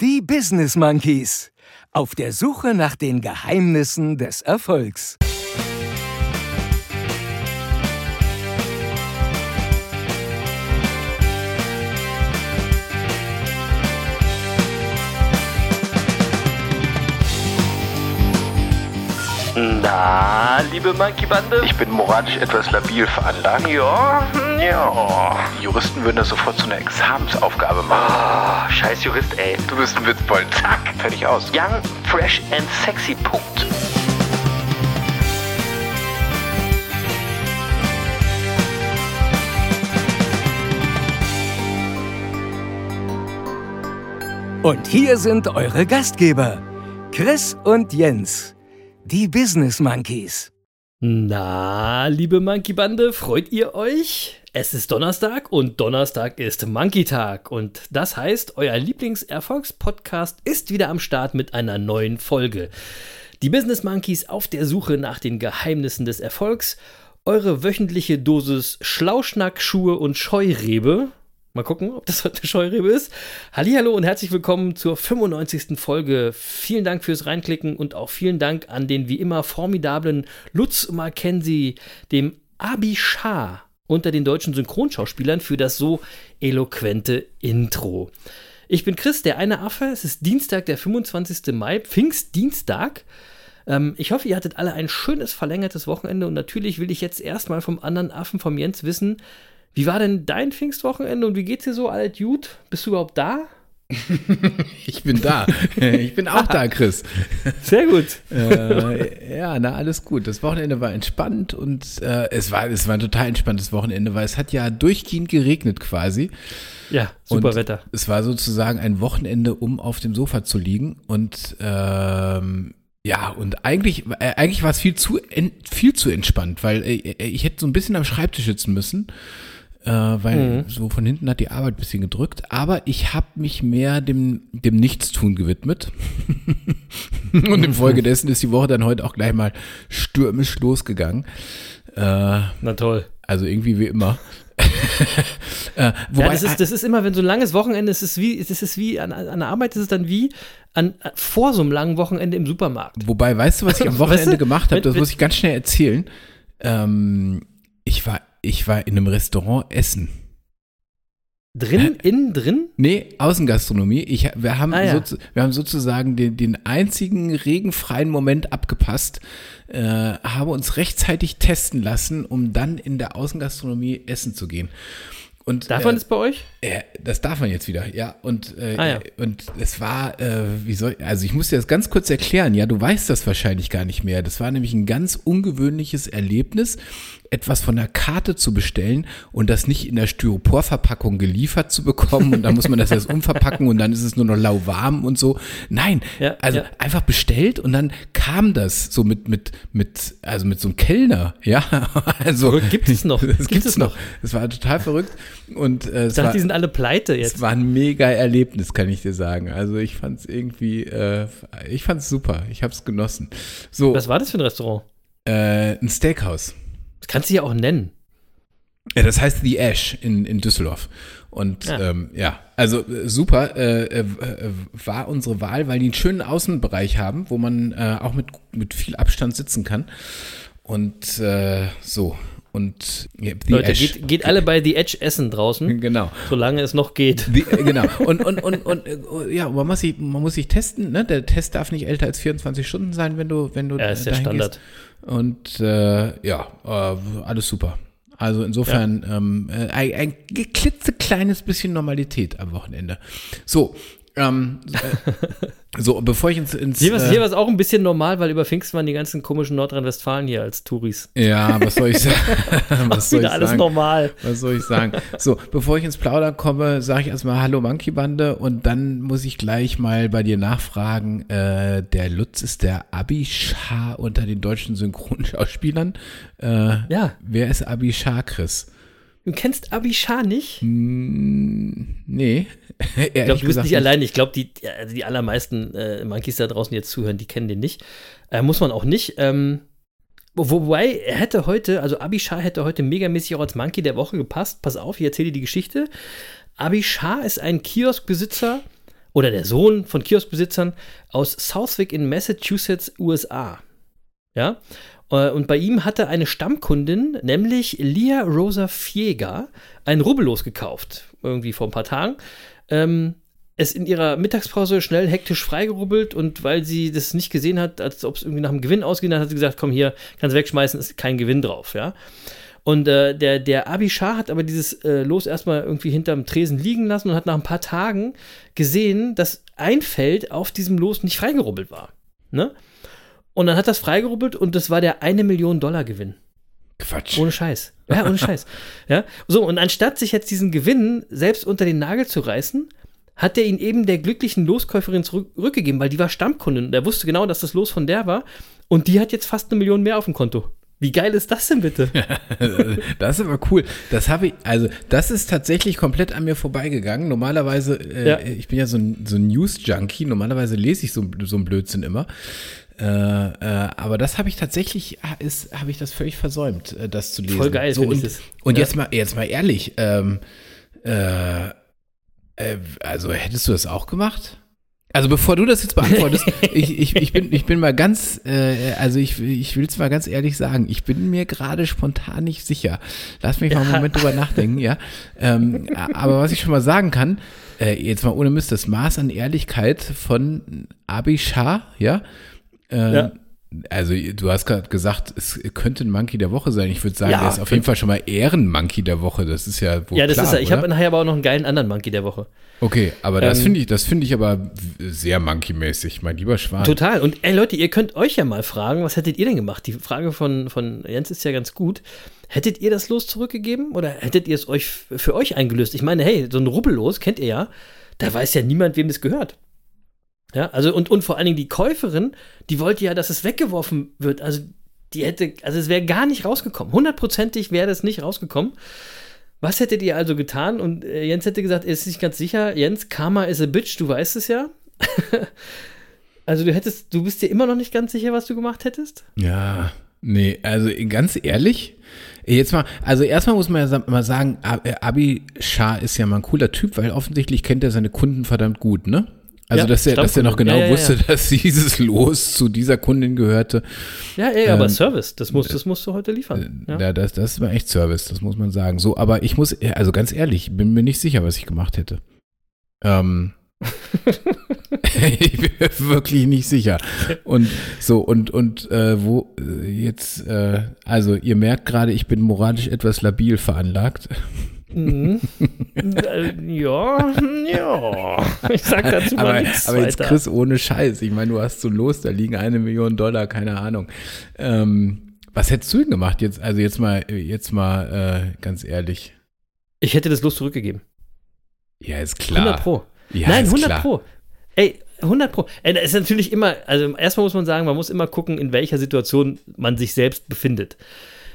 Die Business Monkeys. Auf der Suche nach den Geheimnissen des Erfolgs. Na, liebe Monkey-Bande? Ich bin moralisch etwas labil veranlagt. Ja, ja. Die Juristen würden das sofort zu einer Examensaufgabe machen. Oh, scheiß Jurist, ey. Du bist ein Witzbold. Zack, fertig aus. Young, fresh and sexy, Punkt. Und hier sind eure Gastgeber, Chris und Jens, die Business Monkeys. Na, liebe Monkey-Bande, freut ihr euch? Es ist Donnerstag und Donnerstag ist Monkey-Tag. Und das heißt, euer Lieblingserfolgspodcast ist wieder am Start mit einer neuen Folge. Die Business Monkeys auf der Suche nach den Geheimnissen des Erfolgs. Eure wöchentliche Dosis Schlauschnack, Schuhe und Scheurebe. Mal gucken, ob das heute eine Scheurebe ist. Hallihallo und herzlich willkommen zur 95. Folge. Vielen Dank fürs Reinklicken und auch vielen Dank an den wie immer formidablen Lutz Mackenzie, dem Abi Shah unter den deutschen Synchronschauspielern für das so eloquente Intro. Ich bin Chris, der eine Affe. Es ist Dienstag, der 25. Mai, Pfingstdienstag. Ähm, ich hoffe, ihr hattet alle ein schönes verlängertes Wochenende und natürlich will ich jetzt erstmal vom anderen Affen, vom Jens, wissen, wie war denn dein Pfingstwochenende und wie geht's dir so, alt Jude? Bist du überhaupt da? ich bin da. Ich bin auch da, Chris. Sehr gut. äh, ja, na, alles gut. Das Wochenende war entspannt und äh, es, war, es war ein total entspanntes Wochenende, weil es hat ja durchgehend geregnet quasi. Ja, super und Wetter. Es war sozusagen ein Wochenende, um auf dem Sofa zu liegen und ähm, ja, und eigentlich, äh, eigentlich war es viel zu, viel zu entspannt, weil äh, ich hätte so ein bisschen am Schreibtisch sitzen müssen äh, weil mhm. so von hinten hat die Arbeit ein bisschen gedrückt. Aber ich habe mich mehr dem, dem Nichtstun gewidmet. Und infolgedessen ist die Woche dann heute auch gleich mal stürmisch losgegangen. Äh, Na toll. Also irgendwie wie immer. äh, wobei, ja, das ist, das ist immer, wenn so ein langes Wochenende ist, es wie, es ist wie an, an der Arbeit, ist es dann wie an, vor so einem langen Wochenende im Supermarkt. Wobei, weißt du, was ich am Wochenende weißt du? gemacht habe? Das muss ich ganz schnell erzählen. Ähm, ich war ich war in einem Restaurant essen. Drin, innen drin? Nee, Außengastronomie. Ich, wir, haben ah, ja. so, wir haben sozusagen den, den einzigen regenfreien Moment abgepasst, äh, haben uns rechtzeitig testen lassen, um dann in der Außengastronomie essen zu gehen. Und, darf man äh, das bei euch? Äh, das darf man jetzt wieder, ja. Und, äh, ah, ja. und es war, äh, wie soll, also ich muss dir das ganz kurz erklären, ja, du weißt das wahrscheinlich gar nicht mehr. Das war nämlich ein ganz ungewöhnliches Erlebnis etwas von der Karte zu bestellen und das nicht in der Styroporverpackung geliefert zu bekommen und dann muss man das erst umverpacken und dann ist es nur noch lauwarm und so. Nein, ja, also ja. einfach bestellt und dann kam das so mit mit mit also mit so einem Kellner, ja. Also verrückt, gibt es noch? Das gibt es noch. Es war total verrückt und äh, ich dachte, war, die sind alle pleite jetzt. Es war ein mega Erlebnis, kann ich dir sagen. Also ich fand es irgendwie, äh, ich fand es super. Ich habe es genossen. So. Was war das für ein Restaurant? Äh, ein Steakhouse. Das kannst du ja auch nennen. Ja, das heißt The Ash in, in Düsseldorf. Und ja, ähm, ja also äh, super äh, äh, äh, war unsere Wahl, weil die einen schönen Außenbereich haben, wo man äh, auch mit, mit viel Abstand sitzen kann. Und äh, so. Und ja, Leute, geht, geht, alle bei The Edge essen draußen. Genau. Solange es noch geht. The, genau. Und, und, und, und ja, man muss sich, man muss sich testen. Ne? Der Test darf nicht älter als 24 Stunden sein, wenn du, wenn du. Ja, ist der Standard. Gehst. Und äh, ja, äh, alles super. Also insofern ja. ähm, äh, ein, ein klitzekleines bisschen Normalität am Wochenende. So, ähm, äh, so, bevor ich ins. ins hier war es äh, auch ein bisschen normal, weil über Pfingsten waren die ganzen komischen Nordrhein-Westfalen hier als Touris. Ja, was soll ich sagen? was soll ich alles sagen? normal. Was soll ich sagen? So, bevor ich ins Plaudern komme, sage ich erstmal Hallo Monkey Bande und dann muss ich gleich mal bei dir nachfragen. Äh, der Lutz ist der Abi-Schar unter den deutschen Synchronschauspielern. Äh, ja. Wer ist Abi-Schar, Chris? Du kennst Abishar nicht? Mm, nee. ich glaube, du bist nicht, allein. Ich glaube, die, also die allermeisten äh, Monkeys da draußen, die jetzt zuhören, die kennen den nicht. Äh, muss man auch nicht. Ähm, wobei, er hätte heute, also Abishar hätte heute megamäßig auch als Monkey der Woche gepasst. Pass auf, ich erzähle dir die Geschichte. Abishar ist ein Kioskbesitzer oder der Sohn von Kioskbesitzern aus Southwick in Massachusetts, USA. Ja, äh, und bei ihm hatte eine Stammkundin, nämlich Lia Rosa Fiega, ein Rubbellos gekauft, irgendwie vor ein paar Tagen. Ähm, es in ihrer Mittagspause schnell hektisch freigerubbelt und weil sie das nicht gesehen hat, als ob es irgendwie nach einem Gewinn ausging, hat sie gesagt, komm hier, kannst wegschmeißen, ist kein Gewinn drauf, ja. Und äh, der, der Abishar hat aber dieses äh, Los erstmal irgendwie hinterm Tresen liegen lassen und hat nach ein paar Tagen gesehen, dass ein Feld auf diesem Los nicht freigerubbelt war. Ne? Und dann hat das freigerubbelt und das war der eine Million Dollar Gewinn. Quatsch. Ohne Scheiß. Ja, ohne Scheiß. Ja, so, und anstatt sich jetzt diesen Gewinn selbst unter den Nagel zu reißen, hat er ihn eben der glücklichen Loskäuferin zurückgegeben, weil die war Stammkundin und er wusste genau, dass das Los von der war und die hat jetzt fast eine Million mehr auf dem Konto. Wie geil ist das denn bitte? das ist aber cool. Das habe ich, also das ist tatsächlich komplett an mir vorbeigegangen. Normalerweise, äh, Ja. ich bin ja so ein, so ein News-Junkie, normalerweise lese ich so, so einen Blödsinn immer. Äh, äh, aber das habe ich tatsächlich, ist, habe ich das völlig versäumt, äh, das zu lesen. Voll geil so, und, das. und Ja. jetzt mal, jetzt mal ehrlich, ähm, äh, äh, also hättest du das auch gemacht? Also bevor du das jetzt beantwortest, ich, ich, ich, bin, ich bin mal ganz, äh, also ich, ich will es mal ganz ehrlich sagen, ich bin mir gerade spontan nicht sicher. Lass mich mal einen Moment drüber nachdenken, ja. Ähm, aber was ich schon mal sagen kann, äh, jetzt mal ohne Mist, das Maß an Ehrlichkeit von Abi Shah, ja, äh, Ja. Also du hast gerade gesagt, es könnte ein Monkey der Woche sein. Ich würde sagen, Ja, der ist auf jeden Fall schon mal Ehrenmonkey der Woche. Das ist ja wohl ja, das klar, ist er. Ich habe nachher aber auch noch einen geilen anderen Monkey der Woche. Okay, aber das Ähm, finde ich, das finde ich aber sehr Monkey-mäßig, mein lieber Schwan. Total. Und ey Leute, ihr könnt euch ja mal fragen, was hättet ihr denn gemacht? Die Frage von, von Jens ist ja ganz gut. Hättet ihr das Los zurückgegeben oder hättet ihr es euch für euch eingelöst? Ich meine, hey, so ein Rubbellos kennt ihr ja, da weiß ja niemand, wem das gehört. Ja, also und, und vor allen Dingen die Käuferin, die wollte ja, dass es weggeworfen wird. Also die hätte, also es wäre gar nicht rausgekommen. Hundertprozentig wäre das nicht rausgekommen. Was hättet ihr also getan? Und äh, Jens hätte gesagt, er ist nicht ganz sicher. Jens, Karma is a bitch, du weißt es ja. also du hättest, du bist dir immer noch nicht ganz sicher, was du gemacht hättest? Ja, nee, also ganz ehrlich, jetzt mal, also erstmal muss man ja mal sagen, äh, Abi Shah ist ja mal ein cooler Typ, weil offensichtlich kennt er seine Kunden verdammt gut, ne? Also, Ja, dass, er, dass er noch genau Ja, ja, wusste, dass dieses Los zu dieser Kundin gehörte. Ja, ja, aber Ähm, Service, das musst, das musst du heute liefern. Ja. Ja. das, das war echt Service, das muss man sagen. So, aber ich muss, also ganz ehrlich, ich bin mir nicht sicher, was ich gemacht hätte. Ähm, ich bin mir wirklich nicht sicher. Und so, und, und äh, wo äh, jetzt, äh, also ihr merkt gerade, ich bin moralisch etwas labil veranlagt. Mhm. Äh, ja, ja. Ich sag dazu mal aber, nichts aber jetzt weiter. Chris, ohne Scheiß. Ich meine, du hast so los, da liegen eine Million Dollar, keine Ahnung. Ähm, was hättest du denn gemacht? Jetzt, also jetzt mal, jetzt mal äh, ganz ehrlich. Ich hätte das Los zurückgegeben. Ja, ist klar. 100 Pro. Ja, Nein, ist 100 klar. Pro. Ey, 100 Pro. Ey, das ist natürlich immer, also erstmal muss man sagen, man muss immer gucken, in welcher Situation man sich selbst befindet.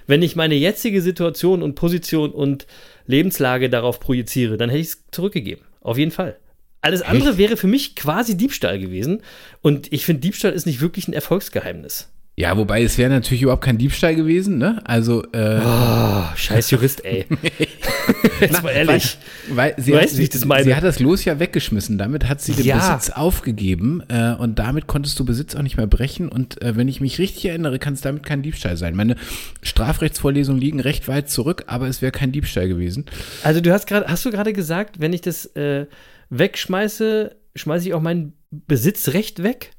Wenn ich meine jetzige Situation und Position und Lebenslage darauf projiziere, dann hätte ich es zurückgegeben. Auf jeden Fall. Alles andere wäre für mich quasi Diebstahl gewesen. Und ich finde, Diebstahl ist nicht wirklich ein Erfolgsgeheimnis. Ja, wobei es wäre natürlich überhaupt kein Diebstahl gewesen, ne? Also, äh, Oh, scheiß Jurist, ey. Jetzt mal ehrlich. weil sie, Weißt ich das sie, meine? sie hat das Los ja weggeschmissen. Damit hat sie den Ja. Besitz aufgegeben äh, und damit konntest du Besitz auch nicht mehr brechen. Und äh, wenn ich mich richtig erinnere, kann es damit kein Diebstahl sein. Meine Strafrechtsvorlesungen liegen recht weit zurück, aber es wäre kein Diebstahl gewesen. Also du hast gerade, hast du gerade gesagt, wenn ich das äh, wegschmeiße, schmeiße ich auch mein Besitzrecht weg?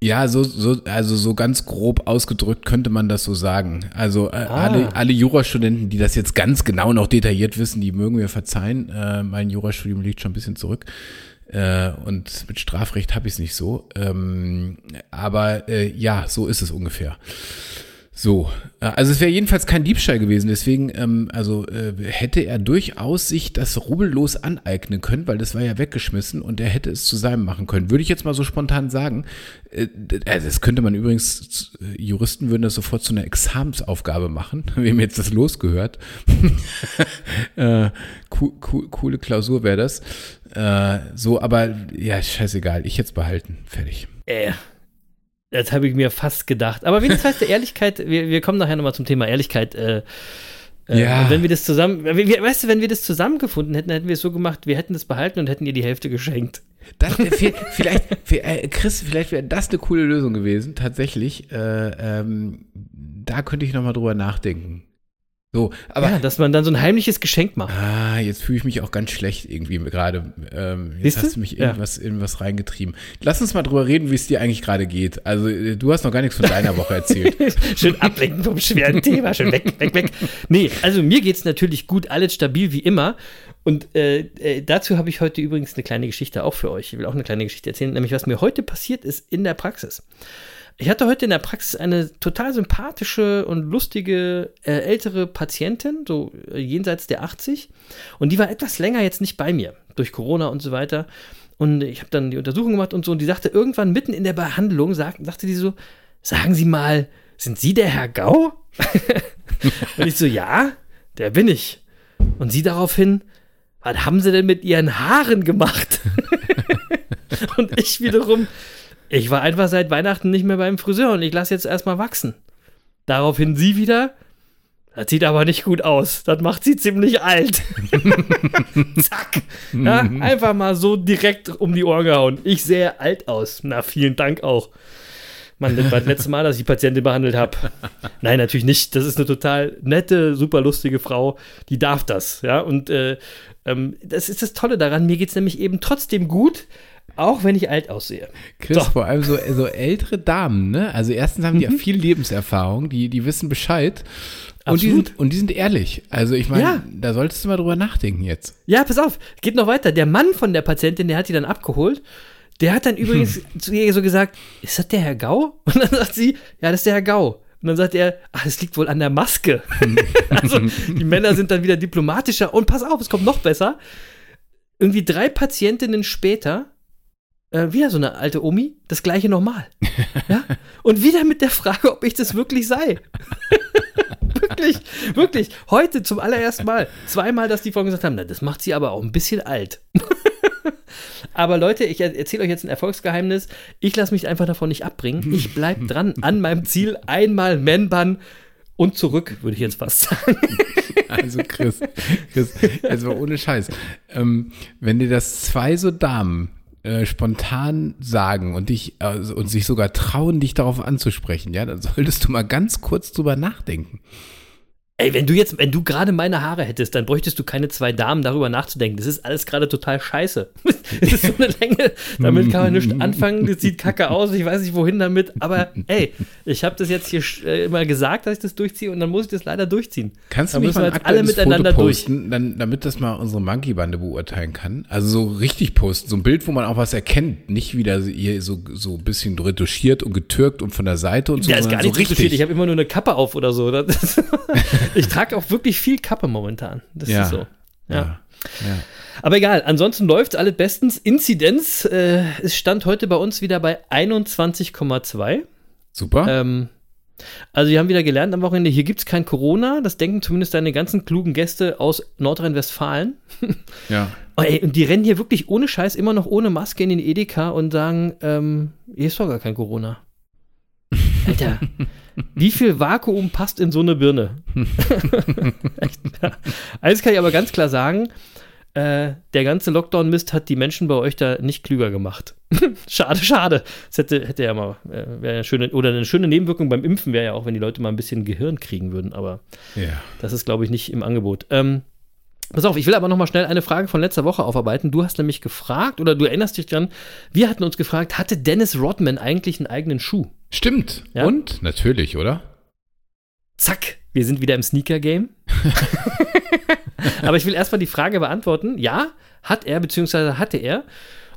Ja, so, so, also so ganz grob ausgedrückt könnte man das so sagen. Also äh, Ah. alle, alle Jurastudenten, die das jetzt ganz genau noch detailliert wissen, die mögen mir verzeihen. Äh, mein Jurastudium liegt schon ein bisschen zurück. Äh, und mit Strafrecht habe ich es nicht so. Ähm, aber äh, ja, so ist es ungefähr. So, äh, also es wäre jedenfalls kein Diebstahl gewesen, deswegen, ähm, also äh, hätte er durchaus sich das rubbellos aneignen können, weil das war ja weggeschmissen und er hätte es zu seinem machen können. Würde ich jetzt mal so spontan sagen. Äh, also das könnte man übrigens, äh, Juristen würden das sofort zu einer Examensaufgabe machen, wem jetzt das losgehört. äh, cool, cool, coole Klausur wäre das. Äh, so, aber ja, scheißegal, ich jetzt behalten, fertig. Äh, das habe ich mir fast gedacht. Aber wenigstens heißt der Ehrlichkeit, wir, wir kommen nachher nochmal zum Thema Ehrlichkeit. Äh, Äh, Ja. Wenn wir das zusammen, wir- weißt du, wenn wir das zusammengefunden hätten, hätten wir es so gemacht, wir hätten das behalten und hätten ihr die Hälfte geschenkt. Das, vi- vielleicht, vi- äh, Chris, vielleicht wäre das eine coole Lösung gewesen, tatsächlich. Äh, ähm, da könnte ich nochmal drüber nachdenken. So, aber ja, dass man dann so ein heimliches Geschenk macht. Ah, jetzt fühle ich mich auch ganz schlecht irgendwie gerade. Ähm, jetzt hast du mich Ja. irgendwas, irgendwas reingetrieben. Lass uns mal drüber reden, wie es dir eigentlich gerade geht. Also, äh, du hast noch gar nichts von deiner Woche erzählt. Schön ablenken vom schweren Thema, schön weg, weg, weg. Nee, also mir geht es natürlich gut, alles stabil wie immer. Und äh, äh, dazu habe ich heute übrigens eine kleine Geschichte auch für euch. Ich will auch eine kleine Geschichte erzählen, nämlich was mir heute passiert ist in der Praxis. Ich hatte heute in der Praxis eine total sympathische und lustige äh, ältere Patientin, so äh, jenseits der 80. Und die war etwas länger jetzt nicht bei mir, durch Corona und so weiter. Und ich habe dann die Untersuchung gemacht und so. Und die sagte irgendwann mitten in der Behandlung, sagt, sagte die so, sagen Sie mal, sind Sie der Herr Gau? und ich so, ja, der bin ich. Und sie daraufhin, was haben Sie denn mit Ihren Haaren gemacht? und ich wiederum, ich war einfach seit Weihnachten nicht mehr beim Friseur und ich lasse jetzt erstmal wachsen. Daraufhin sie wieder, das sieht aber nicht gut aus. Das macht sie ziemlich alt. Zack. Ja, einfach mal so direkt um die Ohren gehauen. Ich sehe alt aus. Na, vielen Dank auch. Mann, das war das letzte Mal, dass ich die Patientin behandelt habe. Nein, natürlich nicht. Das ist eine total nette, super lustige Frau. Die darf das. Ja, und äh, ähm, das ist das Tolle daran. Mir geht es nämlich eben trotzdem gut, auch wenn ich alt aussehe. Chris, So. vor allem so, so ältere Damen, ne? Also erstens haben die ja viel Lebenserfahrung, die, die wissen Bescheid. Und die, sind, und die sind ehrlich. Also ich meine, Ja. da solltest du mal drüber nachdenken jetzt. Ja, pass auf, geht noch weiter. Der Mann von der Patientin, der hat die dann abgeholt. Der hat dann übrigens zu ihr so gesagt, ist das der Herr Gau? Und dann sagt sie, ja, das ist der Herr Gau. Und dann sagt er, ach, es liegt wohl an der Maske. also die Männer sind dann wieder diplomatischer. Und pass auf, es kommt noch besser. Irgendwie drei Patientinnen später, äh, wieder so eine alte Omi, das gleiche nochmal. Ja? Und wieder mit der Frage, ob ich das wirklich sei. wirklich, wirklich. Heute zum allerersten Mal. Zweimal, dass die vorhin gesagt haben, na, das macht sie aber auch ein bisschen alt. aber Leute, ich er- erzähle euch jetzt ein Erfolgsgeheimnis. Ich lasse mich einfach davon nicht abbringen. Ich bleibe dran an meinem Ziel. Einmal Man-Ban und zurück, würde ich jetzt fast sagen. Also Chris, Chris, also ohne Scheiß. Ähm, wenn dir das zwei so Damen äh, spontan sagen und dich also, und sich sogar trauen, dich darauf anzusprechen, ja, dann solltest du mal ganz kurz drüber nachdenken. Ey, wenn du jetzt, wenn du gerade meine Haare hättest, dann bräuchtest du keine zwei Damen darüber nachzudenken. Das ist alles gerade total scheiße. Es ist so eine Länge, damit kann man nicht anfangen. Das sieht kacke aus, ich weiß nicht wohin damit. Aber ey, ich habe das jetzt hier äh, immer gesagt, dass ich das durchziehe und dann muss ich das leider durchziehen. Kannst du Da nicht mal jetzt alle miteinander Foto posten, dann, damit das mal unsere Monkey-Bande beurteilen kann? Also so richtig posten, so ein Bild, wo man auch was erkennt. Nicht wieder hier so, so ein bisschen retuschiert und getürkt und von der Seite und so, Ja, ist gar nicht so richtig. Ich habe immer nur eine Kappe auf oder so. Ist, ich trage auch wirklich viel Kappe momentan. Das Ja. ist so. Ja. ja. ja. Aber egal, ansonsten läuft alles bestens. Inzidenz, äh, es stand heute bei uns wieder bei 21,2. Super. Ähm, also wir haben wieder gelernt am Wochenende, hier gibt es kein Corona. Das denken zumindest deine ganzen klugen Gäste aus Nordrhein-Westfalen. ja. Oh, ey, und die rennen hier wirklich ohne Scheiß immer noch ohne Maske in den Edeka und sagen, ähm, hier ist doch gar kein Corona. Alter, wie viel Vakuum passt in so eine Birne? Eins kann ich aber ganz klar sagen, äh, der ganze Lockdown-Mist hat die Menschen bei euch da nicht klüger gemacht. schade, schade. Das hätte, hätte ja mal, äh, wäre ja schöne, oder eine schöne Nebenwirkung beim Impfen wäre ja auch, wenn die Leute mal ein bisschen Gehirn kriegen würden, aber ja. das ist, glaube ich, nicht im Angebot. Ähm, pass auf, ich will aber noch mal schnell eine Frage von letzter Woche aufarbeiten. Du hast nämlich gefragt, oder du erinnerst dich dran, wir hatten uns gefragt, hatte Dennis Rodman eigentlich einen eigenen Schuh? Stimmt. Ja? Und? Natürlich, oder? Zack, wir sind wieder im Sneaker-Game. aber ich will erstmal die Frage beantworten. Ja, hat er, beziehungsweise hatte er.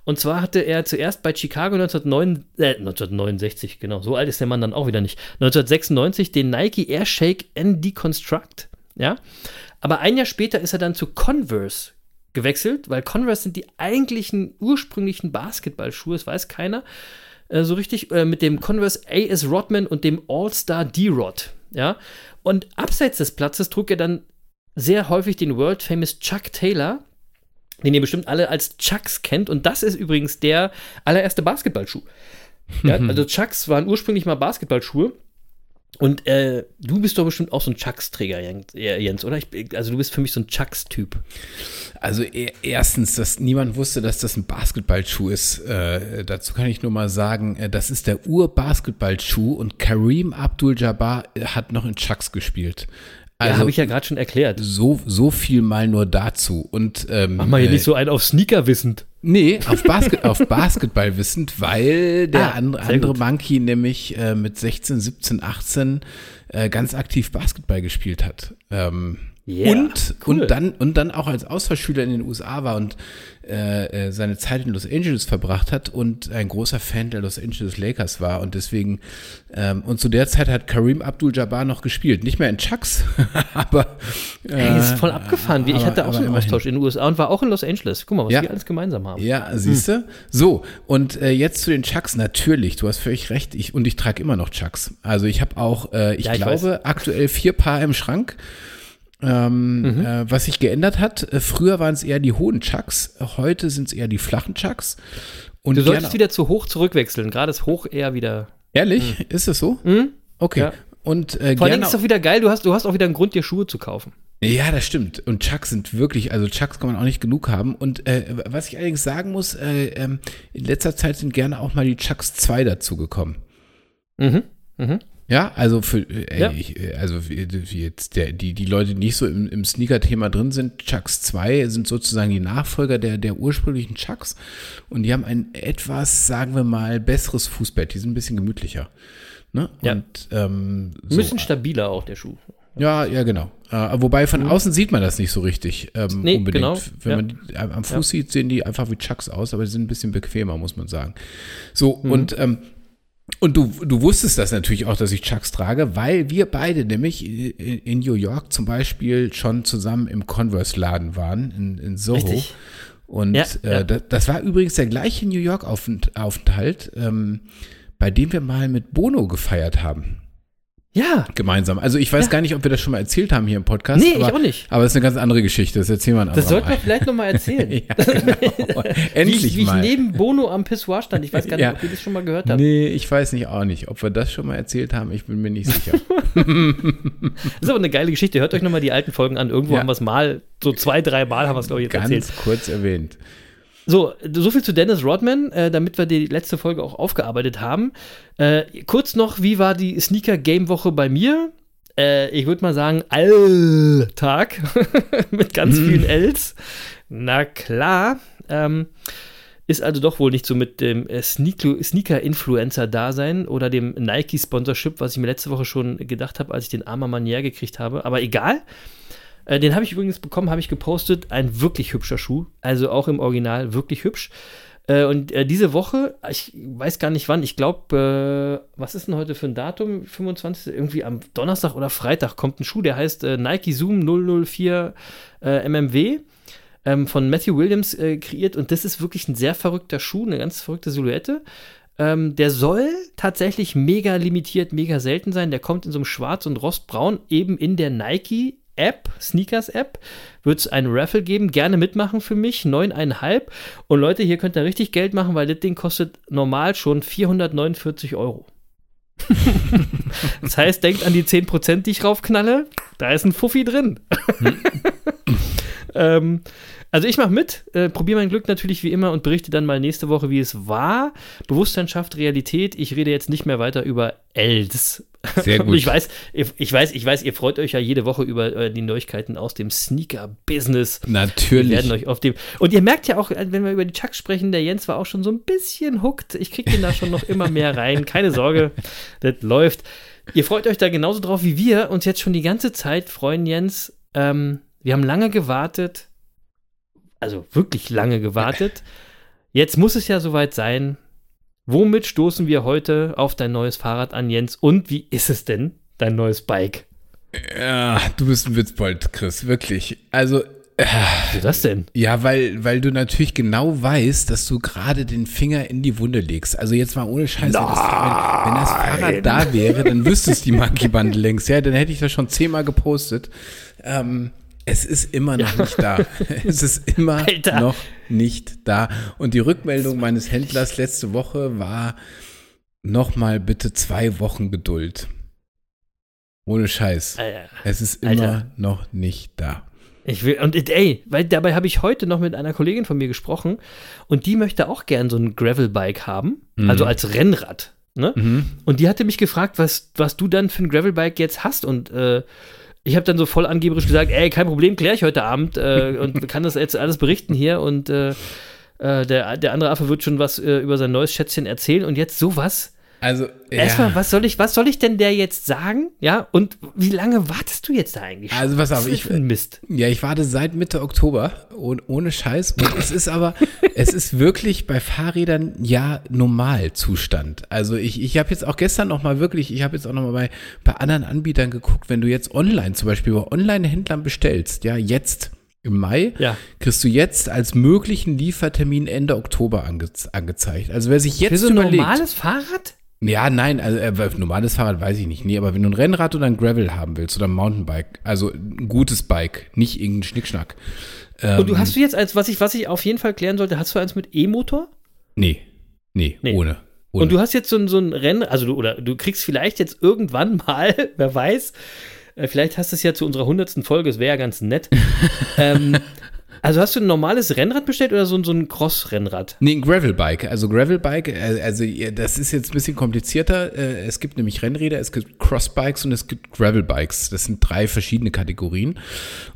Und zwar hatte er zuerst bei Chicago 1909, äh, 1969, genau, so alt ist der Mann dann auch wieder nicht, 1996 den Nike Air Shake N Deconstruct, ja. Aber ein Jahr später ist er dann zu Converse gewechselt, weil Converse sind die eigentlichen ursprünglichen Basketballschuhe, das weiß keiner äh, so richtig, äh, mit dem Converse AS Rodman und dem All-Star D-Rod, ja. Und abseits des Platzes trug er dann sehr häufig den World Famous Chuck Taylor, den ihr bestimmt alle als Chucks kennt. Und das ist übrigens der allererste Basketballschuh. Ja, also Chucks waren ursprünglich mal Basketballschuhe. Und äh, du bist doch bestimmt auch so ein Chucks-Träger, Jens, äh, Jens, oder? Ich, also du bist für mich so ein Chucks-Typ. Also e- erstens, dass niemand wusste, dass das ein Basketballschuh ist. Äh, dazu kann ich nur mal sagen, äh, das ist der Ur-Basketballschuh und Kareem Abdul-Jabbar äh, hat noch in Chucks gespielt. Also, ja, habe ich ja gerade schon erklärt. So, so viel mal nur dazu. Und, ähm, Mach mal hier äh, nicht so einen auf Sneaker wissend. Nee, auf, Basket, auf Basketball wissend, weil der ah, andere, andere Monkey nämlich äh, mit 16, 17, 18 äh, ganz aktiv Basketball gespielt hat. Ähm, Yeah, und, cool. und, dann, und dann auch als Austauschschüler in den USA war und äh, äh, seine Zeit in Los Angeles verbracht hat und ein großer Fan der Los Angeles Lakers war und deswegen ähm, und zu der Zeit hat Kareem Abdul-Jabbar noch gespielt, nicht mehr in Chucks, aber äh, Ey, ist voll abgefahren. ich hatte auch so einen Austausch in den USA und war auch in Los Angeles. Guck mal, was ja. wir alles gemeinsam haben. Ja, siehst du? Hm. So, und äh, jetzt zu den Chucks. Natürlich, du hast völlig recht. Ich, und ich trage immer noch Chucks. Also ich habe auch, äh, ich, ja, ich glaube, weiß. aktuell vier Paar im Schrank. Ähm, mhm. äh, was sich geändert hat, äh, früher waren es eher die hohen Chucks, heute sind es eher die flachen Chucks. Und du solltest wieder zu hoch zurückwechseln, gerade ist hoch eher wieder. Ehrlich? Mhm. Ist es so? Mhm. Okay. Ja. Und, äh, Vor allem ist es doch wieder geil, du hast, du hast auch wieder einen Grund, dir Schuhe zu kaufen. Ja, das stimmt. Und Chucks sind wirklich, also Chucks kann man auch nicht genug haben. Und äh, was ich allerdings sagen muss, äh, ähm, in letzter Zeit sind gerne auch mal die Chucks 2 dazugekommen. Mhm. Mhm. Ja, also für ey, ja. Ich, also jetzt der, die, die Leute, die nicht so im, im Sneaker-Thema drin sind, Chucks 2 sind sozusagen die Nachfolger der, der ursprünglichen Chucks und die haben ein etwas, sagen wir mal, besseres Fußbett. Die sind ein bisschen gemütlicher. Ne? Ja. Und, ähm, so. Ein bisschen stabiler auch der Schuh. Ja, ja, genau. Äh, wobei von mhm. außen sieht man das nicht so richtig ähm, nee, unbedingt. Genau. Wenn ja. man die, am Fuß ja. sieht, sehen die einfach wie Chucks aus, aber die sind ein bisschen bequemer, muss man sagen. So, mhm. und ähm, und du, du wusstest das natürlich auch, dass ich Chucks trage, weil wir beide nämlich in New York zum Beispiel schon zusammen im Converse-Laden waren, in, in Soho. Richtig. Und ja, äh, ja. Das, das, war übrigens der gleiche New York-Aufenthalt, ähm, bei dem wir mal mit Bono gefeiert haben. Ja. Gemeinsam. Also ich weiß ja. gar nicht, ob wir das schon mal erzählt haben hier im Podcast. Nee, aber, ich auch nicht. Aber es ist eine ganz andere Geschichte. Das erzählen wir Das sollten wir vielleicht nochmal erzählen. ja, genau. Endlich wie, wie mal. ich neben Bono am Pissoir stand. Ich weiß gar nicht, ja. ob ihr das schon mal gehört habt. Nee, ich weiß nicht auch nicht. Ob wir das schon mal erzählt haben, ich bin mir nicht sicher. das ist aber eine geile Geschichte. Hört euch nochmal die alten Folgen an. Irgendwo haben wir es mal, so zwei, drei Mal haben wir es, glaube ich, jetzt ganz erzählt. Ganz kurz erwähnt. So, so viel zu Dennis Rodman, äh, damit wir die letzte Folge auch aufgearbeitet haben. Äh, kurz noch, wie war die Sneaker-Game-Woche bei mir? Äh, ich würde mal sagen, Alltag mit ganz mhm. vielen Ls. Na klar. Ähm, ist also doch wohl nicht so mit dem äh, Sneaker-Influencer-Dasein oder dem Nike-Sponsorship, was ich mir letzte Woche schon gedacht habe, als ich den Armer Manier gekriegt habe. Aber egal. Äh, den habe ich übrigens bekommen, habe ich gepostet. Ein wirklich hübscher Schuh. Also auch im Original wirklich hübsch. Äh, und äh, diese Woche, ich weiß gar nicht wann, ich glaube, äh, was ist denn heute für ein Datum? 25. Irgendwie am Donnerstag oder Freitag kommt ein Schuh, der heißt äh, Nike Zoom 004 äh, MMW. Ähm, von Matthew Williams kreiert und das ist wirklich ein sehr verrückter Schuh, eine ganz verrückte Silhouette. Ähm, der soll tatsächlich mega limitiert, mega selten sein. Der kommt in so einem Schwarz und Rostbraun, eben in der Nike App, Sneakers App, wird es ein Raffle geben. Gerne mitmachen für mich. 9,5. Und Leute, hier könnt ihr richtig Geld machen, weil das Ding kostet normal schon 449 Euro. das heißt, denkt an die 10%, die ich raufknalle. Da ist ein Fuffi drin. Hm. ähm, also ich mache mit, äh, probiere mein Glück natürlich wie immer und berichte dann mal nächste Woche, wie es war. Bewusstsein schafft Realität. Ich rede jetzt nicht mehr weiter über Els. Sehr gut. ich weiß, ich weiß, ich weiß, ihr freut euch ja jede Woche über äh, die Neuigkeiten aus dem Sneaker-Business. Natürlich. Wir werden euch auf dem und ihr merkt ja auch, wenn wir über die Chucks sprechen, der Jens war auch schon so ein bisschen hooked. Ich kriege den da schon noch immer mehr rein. Keine Sorge, das läuft. Ihr freut euch da genauso drauf wie wir uns jetzt schon die ganze Zeit freuen, Jens. Ähm, wir haben lange gewartet, also wirklich lange gewartet. Jetzt muss es ja soweit sein. Womit stoßen wir heute auf dein neues Fahrrad an, Jens? Und wie ist es denn, dein neues Bike? Ja, du bist ein Witzbold, Chris, wirklich. Also. Äh, Wie das denn? Ja, weil, weil du natürlich genau weißt, dass du gerade den Finger in die Wunde legst. Also jetzt mal ohne Scheiße. Das, wenn, wenn, das Fahrrad da wäre, dann wüsstest die Monkey Band längst. Ja, dann hätte ich das schon zehnmal gepostet. Ähm, es ist immer noch ja. nicht da. Es ist immer Alter. noch nicht da. Und die Rückmeldung meines Händlers letzte Woche war nochmal bitte zwei Wochen Geduld. Ohne Scheiß. Alter. Es ist Alter. immer noch nicht da. Ich will, und ey, weil dabei habe ich heute noch mit einer Kollegin von mir gesprochen und die möchte auch gern so ein Gravelbike haben, also als Rennrad. Ne? Und die hatte mich gefragt, was, was du dann für ein Gravelbike jetzt hast und äh, ich habe dann so voll angeberisch gesagt, ey, kein Problem, kläre ich heute Abend äh, und kann das jetzt alles berichten hier und äh, äh, der, der andere Affe wird schon was äh, über sein neues Schätzchen erzählen und jetzt sowas. Also, Erstmal, was soll ich, was soll ich denn der jetzt sagen? Ja, und wie lange wartest du jetzt da eigentlich? Also, pass auf, Was ist ich- für ein Mist. Ja, ich warte seit Mitte Oktober und ohne Scheiß. Und es ist aber, es ist wirklich bei Fahrrädern ja Normalzustand. Also ich, ich habe jetzt auch gestern noch mal wirklich, ich habe jetzt auch noch mal bei, bei anderen Anbietern geguckt, wenn du jetzt online zum Beispiel bei Online-Händlern bestellst, ja, jetzt im Mai, Ja. kriegst du jetzt als möglichen Liefertermin Ende Oktober ange, angezeigt. Also wer sich jetzt Für so ein überlegt, normales Fahrrad? Ja, nein, also äh, normales Fahrrad weiß ich nicht. Nee, aber wenn du ein Rennrad oder ein Gravel haben willst oder ein Mountainbike, also ein gutes Bike, nicht irgendein Schnickschnack. Ähm, Und du hast du jetzt als, was ich, was ich auf jeden Fall klären sollte, hast du eins mit E-Motor? Nee, nee, Nee. ohne. ohne. Und du hast jetzt so ein, so ein Rennen, also du, oder du kriegst vielleicht jetzt irgendwann mal, wer weiß, äh, vielleicht hast du es ja zu unserer hundertsten Folge, es wäre ja ganz nett. ähm, also hast du ein normales Rennrad bestellt oder so, ein- so ein Cross-Rennrad? Nee, ein Gravelbike. Also Gravelbike, äh, also ja, das ist jetzt ein bisschen komplizierter. Äh, Es gibt nämlich Rennräder, es gibt Crossbikes und es gibt Gravelbikes. Das sind drei verschiedene Kategorien.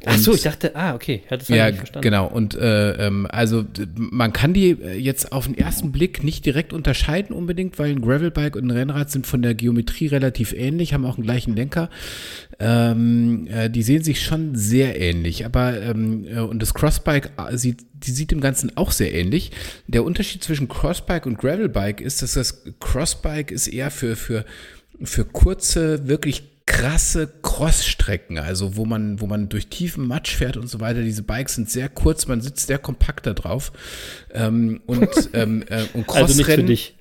Ach so, Und- ich dachte, ah, okay, ich hatte es Ja, nicht verstanden. genau. Und äh, ähm, also man kann die äh, jetzt auf den ersten Blick nicht direkt unterscheiden unbedingt, weil ein Gravelbike und ein Rennrad sind von der Geometrie relativ ähnlich, haben auch einen gleichen Lenker. Ähm, äh, die sehen sich schon sehr ähnlich, aber ähm, äh, und das Crossbike äh, sieht, die sieht im Ganzen auch sehr ähnlich. Der Unterschied zwischen Crossbike und Gravelbike ist, dass das Crossbike ist eher für für für kurze, wirklich krasse Crossstrecken, also wo man, wo man durch tiefen Matsch fährt und so weiter. Diese Bikes sind sehr kurz, man sitzt sehr kompakt da drauf. Ähm, und, ähm, äh, und Also Crossrennen, dich.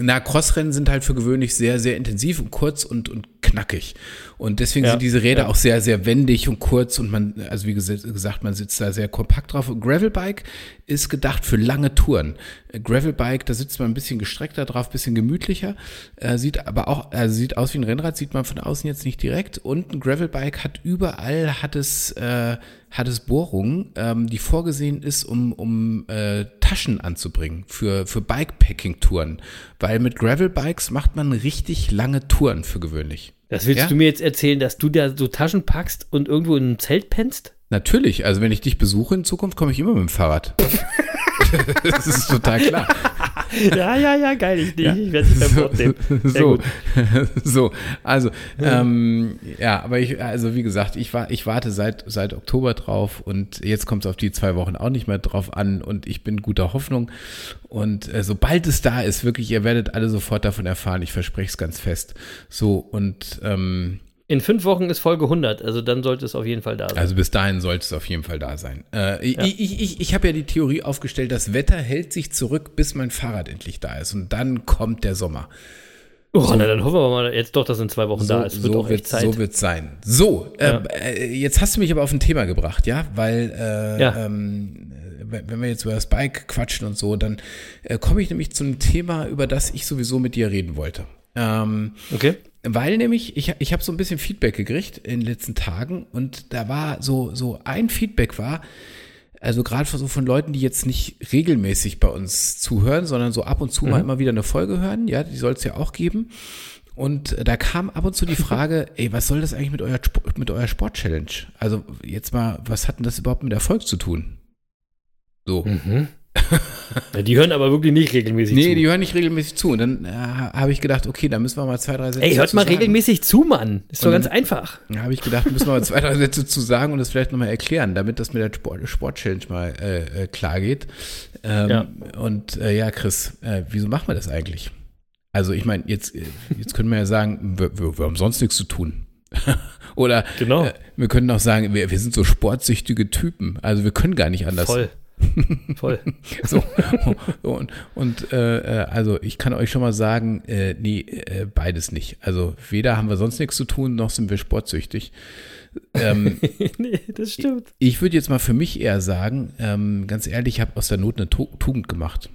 na, Crossrennen sind halt für gewöhnlich sehr, sehr intensiv und kurz und, und knackig. Und deswegen Ja, sind diese Räder ja. auch sehr, sehr wendig und kurz und man, also wie ges- gesagt, man sitzt da sehr kompakt drauf. Und Gravelbike ist gedacht für lange Touren. Äh, Gravelbike, da sitzt man ein bisschen gestreckter drauf, bisschen gemütlicher, äh, sieht aber auch, also sieht aus wie ein Rennrad, sieht man von außen jetzt nicht direkt. Und ein Gravelbike hat überall, hat es, äh, hat es Bohrungen, ähm, die vorgesehen ist, um, um äh, Taschen anzubringen für, für Bikepacking-Touren. Weil mit Gravelbikes macht man richtig lange Touren für gewöhnlich. Das willst Ja? du mir jetzt erzählen, dass du da so Taschen packst und irgendwo in einem Zelt pennst? Natürlich, also wenn ich dich besuche in Zukunft, komme ich immer mit dem Fahrrad. das ist total klar. ja, ja, ja, geil. Ich, ich, ich werde dich beim Wort nehmen. So, so, also, ähm, ja, aber ich, also wie gesagt, ich, war, ich warte seit, seit Oktober drauf und jetzt kommt es auf die zwei Wochen auch nicht mehr drauf an und ich bin guter Hoffnung. Und äh, sobald es da ist, wirklich, ihr werdet alle sofort davon erfahren, ich verspreche es ganz fest. So, und ähm, In fünf Wochen ist Folge 100, also dann sollte es auf jeden Fall da sein. also bis dahin sollte es auf jeden Fall da sein. Äh, ich ich, ich, ich habe ja die Theorie aufgestellt, das Wetter hält sich zurück, bis mein Fahrrad endlich da ist. Und dann kommt der Sommer. oh, na, dann hoffen wir mal jetzt doch, dass in zwei Wochen da ist. Wird so auch wird's- Zeit. So wird's sein. So, ähm, äh, jetzt hast du mich aber auf ein Thema gebracht, ja, weil äh, Ja. ähm, äh, wenn wir jetzt über das Bike quatschen und so, dann äh, komme ich nämlich zu einem Thema, über das ich sowieso mit dir reden wollte. Ähm, okay. Weil nämlich, ich, ich habe so ein bisschen Feedback gekriegt in den letzten Tagen und da war so, so ein Feedback war, also gerade von so von Leuten, die jetzt nicht regelmäßig bei uns zuhören, sondern so ab und zu mal immer wieder eine Folge hören, ja, die soll es ja auch geben. Und da kam ab und zu die Frage, ey, was soll das eigentlich mit eurer, mit eurer Sport-Challenge? Also jetzt mal, was hat denn das überhaupt mit Erfolg zu tun? So. Ja, die hören aber wirklich nicht regelmäßig Nee, zu. die hören nicht regelmäßig zu. Und dann äh, habe ich gedacht, okay, da müssen wir mal zwei, drei Sätze Ey, hört mal sagen. regelmäßig zu, Mann. Ist doch Und ganz einfach. Da habe ich gedacht, müssen wir mal zwei, drei Sätze zu sagen und das vielleicht nochmal erklären, damit das mit der Sport, Sport-Challenge mal äh, äh, klar geht. Ähm, Ja. Und äh, ja, Chris, äh, wieso machen wir das eigentlich? Also ich meine, jetzt, äh, jetzt können wir ja sagen, wir, wir, wir haben sonst nichts zu tun. Oder Genau. wir können auch sagen, wir, wir sind so sportsüchtige Typen. Also wir können gar nicht anders. Voll. Voll. So, und und äh, äh, also ich kann euch schon mal sagen, äh, nee, äh, beides nicht. Also weder haben wir sonst nichts zu tun, noch sind wir sportsüchtig. Ähm, nee, das stimmt. ich würde jetzt mal für mich eher sagen, ähm, ganz ehrlich, ich habe aus der Not eine Tu- Tugend gemacht.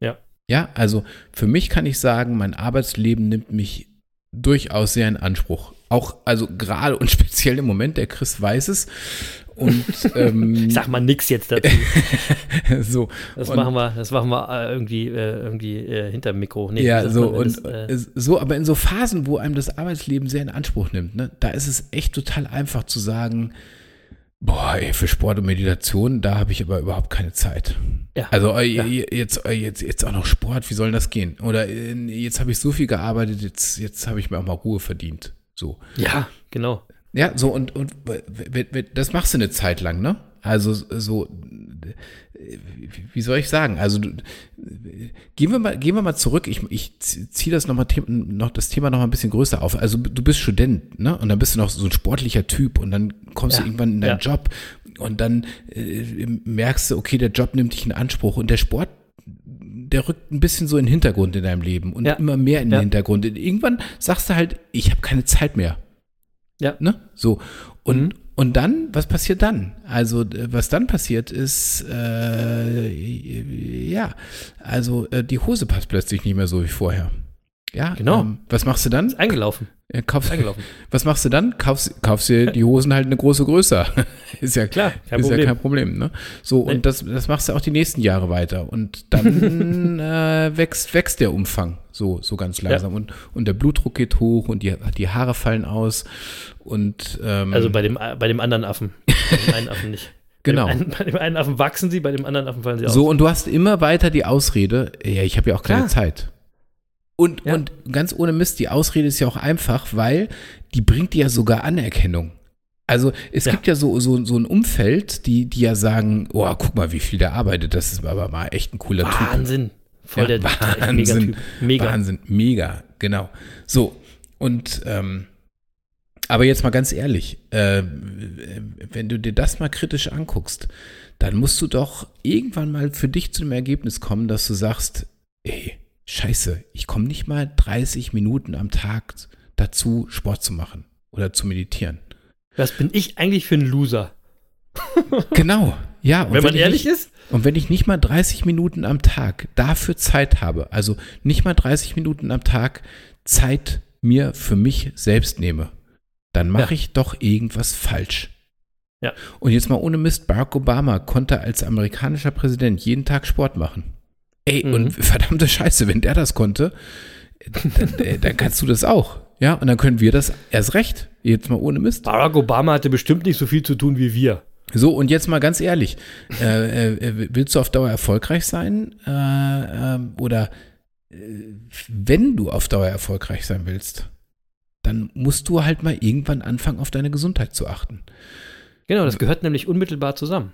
Ja. Ja, also für mich kann ich sagen, mein Arbeitsleben nimmt mich durchaus sehr in Anspruch. Auch, also gerade und speziell im Moment, der Chris weiß es. Und ähm, Ich sag mal nix jetzt dazu. so. Das und, machen wir, das machen wir äh, irgendwie, äh, irgendwie äh, hinterm Mikro. Nee, Ja, so man, und das, äh, äh, so, aber in so Phasen, wo einem das Arbeitsleben sehr in Anspruch nimmt, ne, da ist es echt total einfach zu sagen, boah, ey, für Sport und Meditation, da habe ich aber überhaupt keine Zeit. Ja. Also äh, Ja. jetzt, äh, jetzt, jetzt auch noch Sport, wie soll denn das gehen? Oder äh, jetzt habe ich so viel gearbeitet, jetzt, jetzt habe ich mir auch mal Ruhe verdient. So. ja, genau. Ja, so und, und das machst du eine Zeit lang, ne? Also so, wie soll ich sagen? Also du- gehen wir mal, gehen wir mal zurück. Ich, ich ziehe das noch mal noch das Thema noch mal ein bisschen größer auf. Also du bist Student, ne? Und dann bist du noch so ein sportlicher Typ und dann kommst Ja, du irgendwann in deinen ja. Job und dann äh, merkst du, okay, der Job nimmt dich in Anspruch und der Sport der rückt ein bisschen so in den Hintergrund in deinem Leben und Ja. immer mehr in den Ja. Hintergrund. Und irgendwann sagst du halt, ich habe keine Zeit mehr. Ja. Ne? So. Und, Mhm. und dann, was passiert dann? Also, was dann passiert ist, äh, ja, also äh, die Hose passt plötzlich nicht mehr so wie vorher. Ja, Genau. Ähm, was machst du dann? Ist eingelaufen. Kaufst, eingelaufen. was machst du dann? Kaufst, kaufst dir die Hosen halt eine große größer. ist ja Klar, kein ist ja Problem. kein Problem. Ne? So, Nee. und das, das machst du auch die nächsten Jahre weiter. Und dann äh, wächst, wächst der Umfang so, so ganz langsam. Und, und der Blutdruck geht hoch und die, die Haare fallen aus. Und ähm, Also bei dem, bei dem anderen Affen. Bei dem einen Affen nicht. Genau. Bei dem, einen, bei dem einen Affen wachsen sie, bei dem anderen Affen fallen sie aus. So, und du hast immer weiter die Ausrede, ja, ich habe ja auch keine Klar. Zeit. Und, Ja. und ganz ohne Mist, die Ausrede ist ja auch einfach, weil die bringt dir ja sogar Anerkennung. Also es Ja. gibt ja so, so, so ein Umfeld, die, die ja sagen, oh, guck mal, wie viel der arbeitet, das ist aber mal echt ein cooler Typ. Wahnsinn. Voll Ja, der, Wahnsinn. Megatyp. Mega. Wahnsinn, mega, genau. So, und ähm, aber jetzt mal ganz ehrlich, äh, wenn du dir das mal kritisch anguckst, dann musst du doch irgendwann mal für dich zu dem Ergebnis kommen, dass du sagst, ey, scheiße, ich komme nicht mal 30 Minuten am Tag dazu, Sport zu machen oder zu meditieren. Was bin ich eigentlich für ein Loser? Genau, ja. Wenn man ich ehrlich nicht, ist? Und wenn ich nicht mal 30 Minuten am Tag dafür Zeit habe, also nicht mal 30 Minuten am Tag Zeit mir für mich selbst nehme, dann mache Ja. ich doch irgendwas falsch. Ja. Und jetzt mal ohne Mist, Barack Obama konnte als amerikanischer Präsident jeden Tag Sport machen. Ey, Mhm. und verdammte Scheiße, wenn der das konnte, dann, äh, dann kannst du das auch. Ja, und dann können wir das erst recht. Jetzt mal ohne Mist. Barack Obama hatte bestimmt nicht so viel zu tun wie wir. So, und jetzt mal ganz ehrlich, äh, äh, willst du auf Dauer erfolgreich sein? Äh, ähm, oder äh, wenn du auf Dauer erfolgreich sein willst, dann musst du halt mal irgendwann anfangen, auf deine Gesundheit zu achten. Genau, das gehört nämlich unmittelbar zusammen.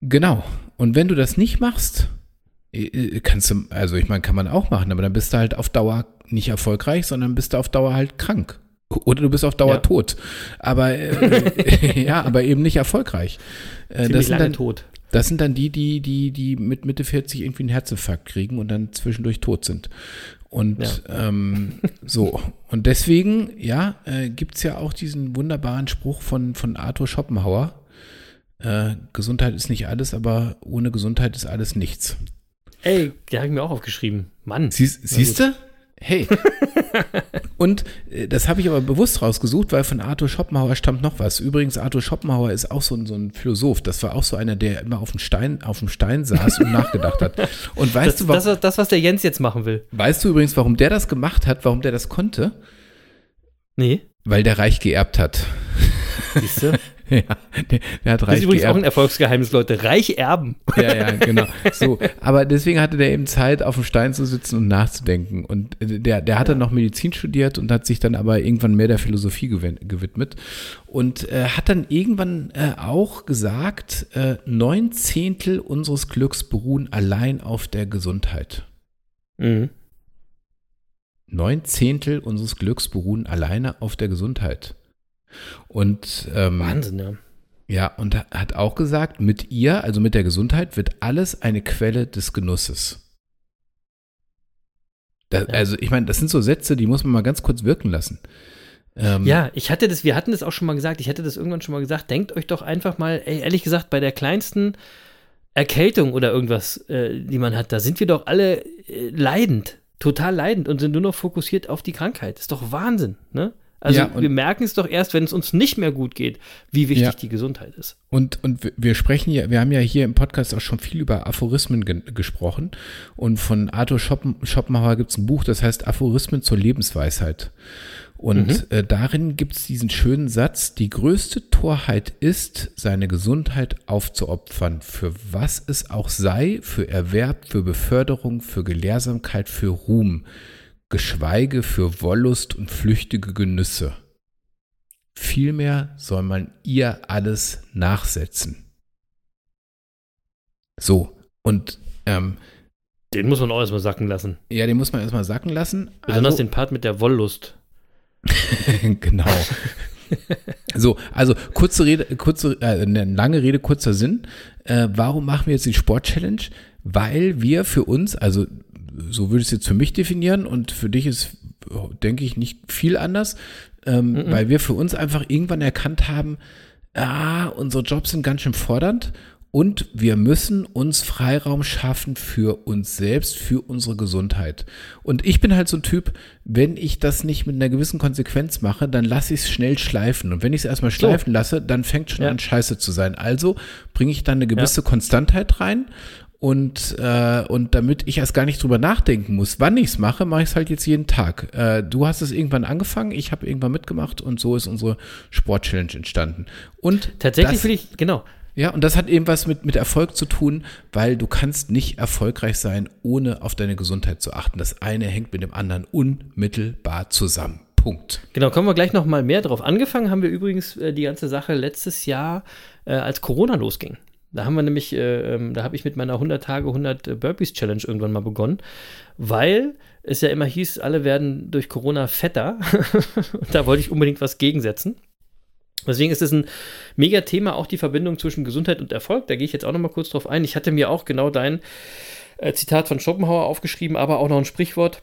Genau. Und wenn du das nicht machst, kannst du, also ich meine, kann man auch machen, aber dann bist du halt auf Dauer nicht erfolgreich, sondern bist du auf Dauer halt krank. Oder du bist auf Dauer Ja. tot. Aber äh, ja, aber eben nicht erfolgreich. Äh, das sind dann, tot. Das sind dann die, die, die, die mit Mitte 40 irgendwie einen Herzinfarkt kriegen und dann zwischendurch tot sind. Und ähm, so. Und deswegen, ja, äh, gibt es ja auch diesen wunderbaren Spruch von, von Arthur Schopenhauer. Äh, Gesundheit ist nicht alles, aber ohne Gesundheit ist alles nichts. Ey, der habe ich mir auch aufgeschrieben. Mann. Siehst, siehst du? Hey. Und äh, das habe ich aber bewusst rausgesucht, weil von Arthur Schopenhauer stammt noch was. Übrigens, Arthur Schopenhauer ist auch so ein, so ein Philosoph. Das war auch so einer, der immer auf dem Stein, auf dem Stein saß und nachgedacht hat. Und weißt Das, du, warum, das, das, was der Jens jetzt machen will. weißt du übrigens, warum der das gemacht hat, warum der das konnte? Nee, Weil der reich geerbt hat. siehst du? ja, der, der hat Das reich ist übrigens auch ein Erfolgsgeheimnis, Leute. Reich erben. Ja, ja, genau. So, aber deswegen hatte der eben Zeit, auf dem Stein zu sitzen und nachzudenken. Und äh, der, der hatte noch Medizin studiert und hat sich dann aber irgendwann mehr der Philosophie gewidmet. Und äh, hat dann irgendwann äh, auch gesagt, äh, neun Zehntel unseres Glücks beruhen allein auf der Gesundheit. Mhm. Neun Zehntel unseres Glücks beruhen alleine auf der Gesundheit. Und ähm, Wahnsinn, ja. Ja, und ha- hat auch gesagt, mit ihr, also mit der Gesundheit, wird alles eine Quelle des Genusses. Da, Ja. Also, ich meine, das sind so Sätze, die muss man mal ganz kurz wirken lassen. Ähm, Ja, ich hatte das, wir hatten das auch schon mal gesagt, ich hatte das irgendwann schon mal gesagt, denkt euch doch einfach mal, ey, ehrlich gesagt, bei der kleinsten Erkältung oder irgendwas, äh, die man hat, da sind wir doch alle äh, leidend, total leidend und sind nur noch fokussiert auf die Krankheit. Ist doch Wahnsinn, ne? Also Ja, wir merken es doch erst, wenn es uns nicht mehr gut geht, wie wichtig Ja. die Gesundheit ist. Und, und wir- sprechen ja, wir haben ja hier im Podcast auch schon viel über Aphorismen ge gesprochen. Und von Arthur Schoppen, Schopenhauer gibt es ein Buch, das heißt Aphorismen zur Lebensweisheit. Und äh, darin gibt es diesen schönen Satz, die größte Torheit ist, seine Gesundheit aufzuopfern, für was es auch sei, für Erwerb, für Beförderung, für Gelehrsamkeit, für Ruhm, geschweige für Wollust und flüchtige Genüsse. Vielmehr soll man ihr alles nachsetzen. So, und ähm, Den muss man auch erstmal sacken lassen. ja, den muss man erstmal sacken lassen. Besonders Also- den Part mit der Wollust. genau. So, also kurze Rede, kurze, äh, eine lange Rede, kurzer Sinn. Äh, warum machen wir jetzt die Sport-Challenge? Weil wir für uns, also so würde ich es jetzt für mich definieren und für dich ist, denke ich, nicht viel anders, ähm, weil wir für uns einfach irgendwann erkannt haben, ah, unsere Jobs sind ganz schön fordernd und wir müssen uns Freiraum schaffen für uns selbst, für unsere Gesundheit. Und ich bin halt so ein Typ, wenn ich das nicht mit einer gewissen Konsequenz mache, dann lasse ich es schnell schleifen. Und wenn ich es erstmal schleifen lasse, dann fängt schon Ja. an scheiße zu sein. Also bringe ich dann eine gewisse Konstantheit rein. Und, äh, und damit ich erst gar nicht drüber nachdenken muss, wann ich es mache, mache ich es halt jetzt jeden Tag. Äh, du hast es irgendwann angefangen, ich habe irgendwann mitgemacht und so ist unsere Sport-Challenge entstanden. Und Tatsächlich will ich, genau. ja, und das hat eben was mit, mit Erfolg zu tun, weil du kannst nicht erfolgreich sein, ohne auf deine Gesundheit zu achten. Das eine hängt mit dem anderen unmittelbar zusammen. Punkt. Genau, kommen wir gleich noch mal mehr drauf. Angefangen haben wir übrigens äh, die ganze Sache letztes Jahr, äh, als Corona losging. Da haben wir nämlich, äh, ähm, da habe ich mit meiner 100 Tage 100 Burpees Challenge irgendwann mal begonnen, weil es ja immer hieß, alle werden durch Corona fetter. Und da wollte ich unbedingt was gegensetzen. Deswegen ist es ein mega Thema, auch die Verbindung zwischen Gesundheit und Erfolg. Da gehe ich jetzt auch noch mal kurz drauf ein. Ich hatte mir auch genau dein äh, Zitat von Schopenhauer aufgeschrieben, aber auch noch ein Sprichwort,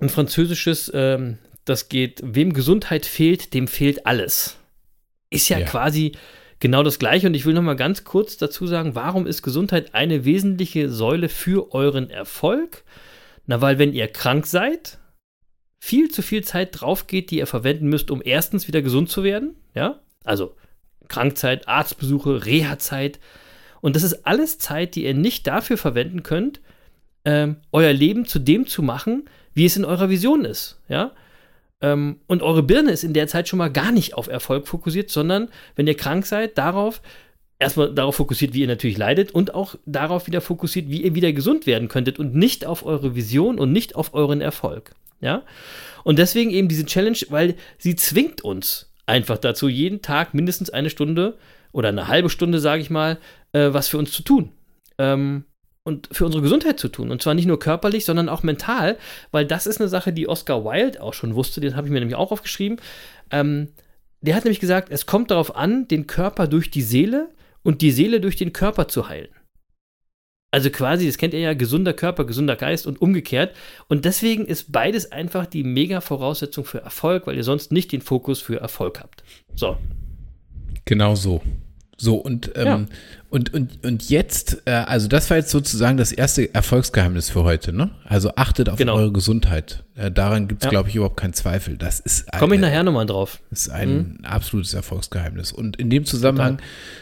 ein französisches, ähm, das geht, wem Gesundheit fehlt, dem fehlt alles. Ist ja, Ja. quasi genau das Gleiche. Und ich will noch mal ganz kurz dazu sagen, warum ist Gesundheit eine wesentliche Säule für euren Erfolg? Na, weil wenn ihr krank seid, viel zu viel Zeit drauf geht, die ihr verwenden müsst, um erstens wieder gesund zu werden. Ja, also Krankzeit, Arztbesuche, Reha-Zeit. Und das ist alles Zeit, die ihr nicht dafür verwenden könnt, ähm, euer Leben zu dem zu machen, wie es in eurer Vision ist. Ja. Ähm, und eure Birne ist in der Zeit schon mal gar nicht auf Erfolg fokussiert, sondern wenn ihr krank seid, darauf, erstmal darauf fokussiert, wie ihr natürlich leidet und auch darauf wieder fokussiert, wie ihr wieder gesund werden könntet und nicht auf eure Vision und nicht auf euren Erfolg. Ja. Und deswegen eben diese Challenge, weil sie zwingt uns einfach dazu, jeden Tag mindestens eine Stunde oder eine halbe Stunde, sage ich mal, äh, was für uns zu tun. Ähm, und für unsere Gesundheit zu tun. Und zwar nicht nur körperlich, sondern auch mental, weil das ist eine Sache, die Oscar Wilde auch schon wusste, den habe ich mir nämlich auch aufgeschrieben. Ähm, der hat nämlich gesagt, es kommt darauf an, den Körper durch die Seele und die Seele durch den Körper zu heilen. Also quasi, das kennt ihr ja, gesunder Körper, gesunder Geist und umgekehrt. Und deswegen ist beides einfach die mega Voraussetzung für Erfolg, weil ihr sonst nicht den Fokus für Erfolg habt. So. Genau so. So, und, ähm, Ja. Und, und, und jetzt, äh, also das war jetzt sozusagen das erste Erfolgsgeheimnis für heute, ne? Also achtet auf Genau. eure Gesundheit. Äh, daran gibt es, Ja. glaube ich, überhaupt keinen Zweifel. Das ist Komme ich eine- nachher nochmal drauf. Das ist ein absolutes Erfolgsgeheimnis. Und in dem Zusammenhang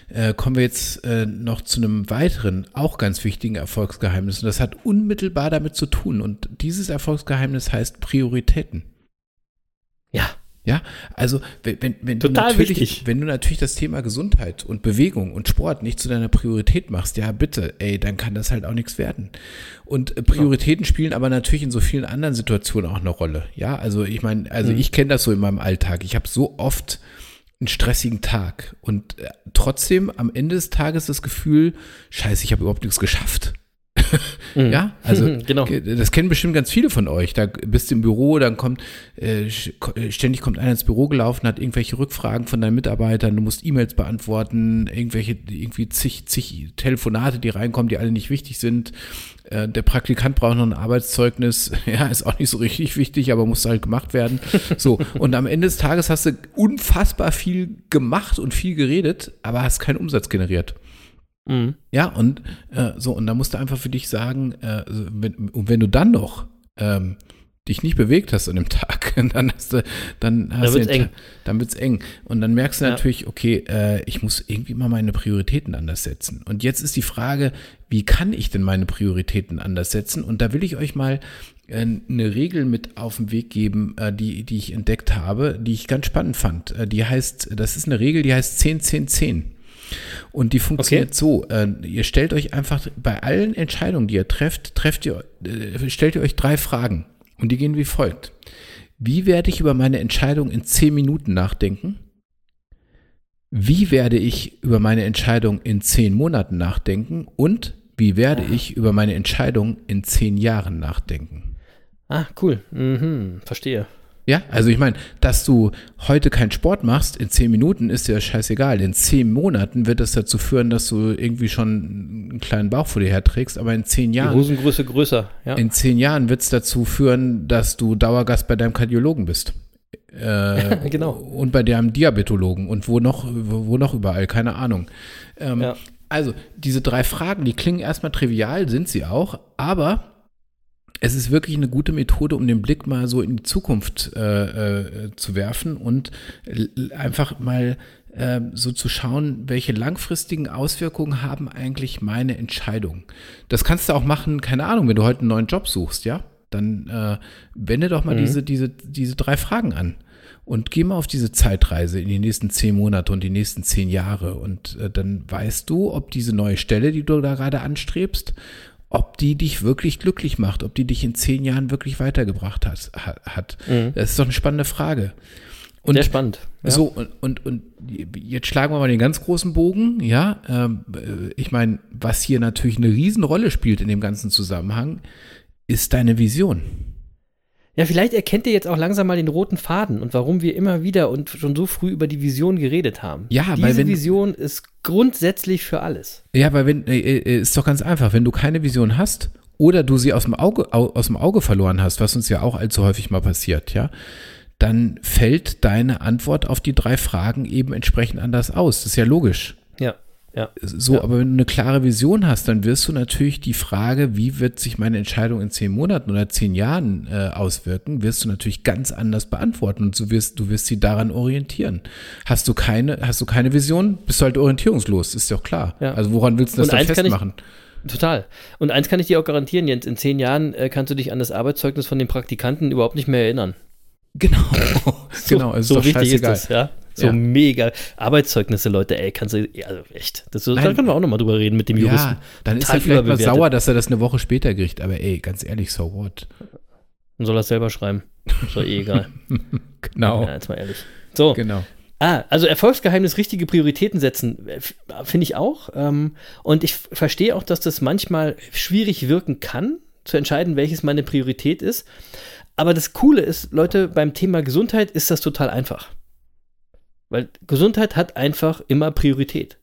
äh, kommen wir jetzt äh, noch zu einem weiteren, auch ganz wichtigen Erfolgsgeheimnis. Und das hat unmittelbar damit zu tun. Und dieses Erfolgsgeheimnis heißt Prioritäten. Ja. Ja, also wenn, wenn, wenn, du natürlich, wichtig. wenn du natürlich das Thema Gesundheit und Bewegung und Sport nicht zu deiner Priorität machst, ja bitte, ey, dann kann das halt auch nichts werden. Und äh, Prioritäten spielen aber natürlich in so vielen anderen Situationen auch eine Rolle. Ja, also ich meine, also Mhm. ich kenne das so in meinem Alltag. Ich habe so oft einen stressigen Tag und äh, trotzdem am Ende des Tages das Gefühl, scheiße, ich habe überhaupt nichts geschafft. Mhm. Ja, also Genau. das kennen bestimmt ganz viele von euch. Da bist du im Büro, dann kommt äh, äh, ständig kommt einer ins Büro gelaufen, hat irgendwelche Rückfragen von deinen Mitarbeitern, du musst E-Mails beantworten, irgendwelche irgendwie zig, zig Telefonate, die reinkommen, die alle nicht wichtig sind. Äh, der Praktikant braucht noch ein Arbeitszeugnis, ja, ist auch nicht so richtig wichtig, aber muss halt gemacht werden. So, und am Ende des Tages hast du unfassbar viel gemacht und viel geredet, aber hast keinen Umsatz generiert. Mhm. Ja, und äh, so, und da musst du einfach für dich sagen, äh, wenn, und wenn du dann noch ähm, dich nicht bewegt hast an dem Tag, dann hast du, dann hast wird's du eng. dann wird's eng. Und dann merkst du Ja. natürlich, okay, äh, ich muss irgendwie mal meine Prioritäten anders setzen. Und jetzt ist die Frage, wie kann ich denn meine Prioritäten anders setzen? Und da will ich euch mal äh, eine Regel mit auf den Weg geben, äh, die, die ich entdeckt habe, die ich ganz spannend fand. Äh, Die heißt, das ist eine Regel, die heißt 10, 10, 10. Und die funktioniert Okay. so, äh, ihr stellt euch einfach bei allen Entscheidungen, die ihr trefft, trefft ihr, äh, stellt ihr euch drei Fragen. Und die gehen wie folgt. Wie werde ich über meine Entscheidung in 10 Minuten nachdenken? Wie werde ich über meine Entscheidung in 10 Monaten nachdenken? Und wie werde ich über meine Entscheidung in 10 Jahren nachdenken? Ah, cool. Mhm, verstehe. Ja, also ich meine, dass du heute keinen Sport machst, in zehn Minuten ist dir scheißegal. In zehn Monaten wird das dazu führen, dass du irgendwie schon einen kleinen Bauch vor dir herträgst, aber in zehn Die Jahren, Hosengröße größer, ja. in zehn Jahren wird es dazu führen, dass du Dauergast bei deinem Kardiologen bist. Äh, Genau. Und bei deinem Diabetologen und wo noch, wo, wo noch überall, keine Ahnung. Ähm, Ja. Also, diese drei Fragen, die klingen erstmal trivial, sind sie auch, aber es ist wirklich eine gute Methode, um den Blick mal so in die Zukunft äh, äh, zu werfen und einfach mal äh, so zu schauen, welche langfristigen Auswirkungen haben eigentlich meine Entscheidungen. Das kannst du auch machen, keine Ahnung, wenn du heute einen neuen Job suchst, ja, dann äh, wende doch mal diese, diese, diese drei Fragen an. Und geh mal auf diese Zeitreise in die nächsten zehn Monate und die nächsten zehn Jahre. Und äh, dann weißt du, ob diese neue Stelle, die du da gerade anstrebst, ob die dich wirklich glücklich macht, ob die dich in zehn Jahren wirklich weitergebracht hat. ha- hat. Das ist doch eine spannende Frage. Und Sehr spannend. Ja. so, und, und, und jetzt schlagen wir mal den ganz großen Bogen, ja. Ähm, äh, ich meine, was hier natürlich eine Riesenrolle spielt in dem ganzen Zusammenhang, ist deine Vision. Ja, vielleicht erkennt ihr jetzt auch langsam mal den roten Faden und warum wir immer wieder und schon so früh über die Vision geredet haben. Ja, Diese weil wenn- Vision ist grundsätzlich für alles. Ja, weil wenn, äh, äh, ist doch ganz einfach, wenn du keine Vision hast oder du sie aus dem Auge, au, aus dem Auge verloren hast, was uns ja auch allzu häufig mal passiert, ja, dann fällt deine Antwort auf die drei Fragen eben entsprechend anders aus. Das ist ja logisch. Ja, ja. So, Ja. aber wenn du eine klare Vision hast, dann wirst du natürlich die Frage, wie wird sich meine Entscheidung in zehn Monaten oder zehn Jahren äh, auswirken, wirst du natürlich ganz anders beantworten und du wirst, du wirst sie daran orientieren. Hast du keine, hast du keine Vision, bist du halt orientierungslos, ist doch klar. Ja. Also woran willst du das Und dann festmachen? Total. Und eins kann ich dir auch garantieren, Jens, in zehn Jahren äh, kannst du dich an das Arbeitszeugnis von den Praktikanten überhaupt nicht mehr erinnern. Genau, So, genau, es ist so doch wichtig scheißegal. ist das, ja. So Ja. mega. Arbeitszeugnisse, Leute, ey, kannst du, also echt. Das, da können wir auch nochmal drüber reden mit dem Juristen. Ja, dann ist Total er vielleicht mal sauer, dass er das eine Woche später kriegt, aber ey, ganz ehrlich, so what? Dann soll er es selber schreiben. Ist doch eh egal. Genau, Ja, jetzt mal ehrlich. So. genau. Ah, also Erfolgsgeheimnis, richtige Prioritäten setzen, äh, f- finde ich auch. Ähm, und ich verstehe auch, dass das manchmal schwierig wirken kann, zu entscheiden, welches meine Priorität ist. Aber das Coole ist, Leute, beim Thema Gesundheit ist das total einfach. Weil Gesundheit hat einfach immer Priorität.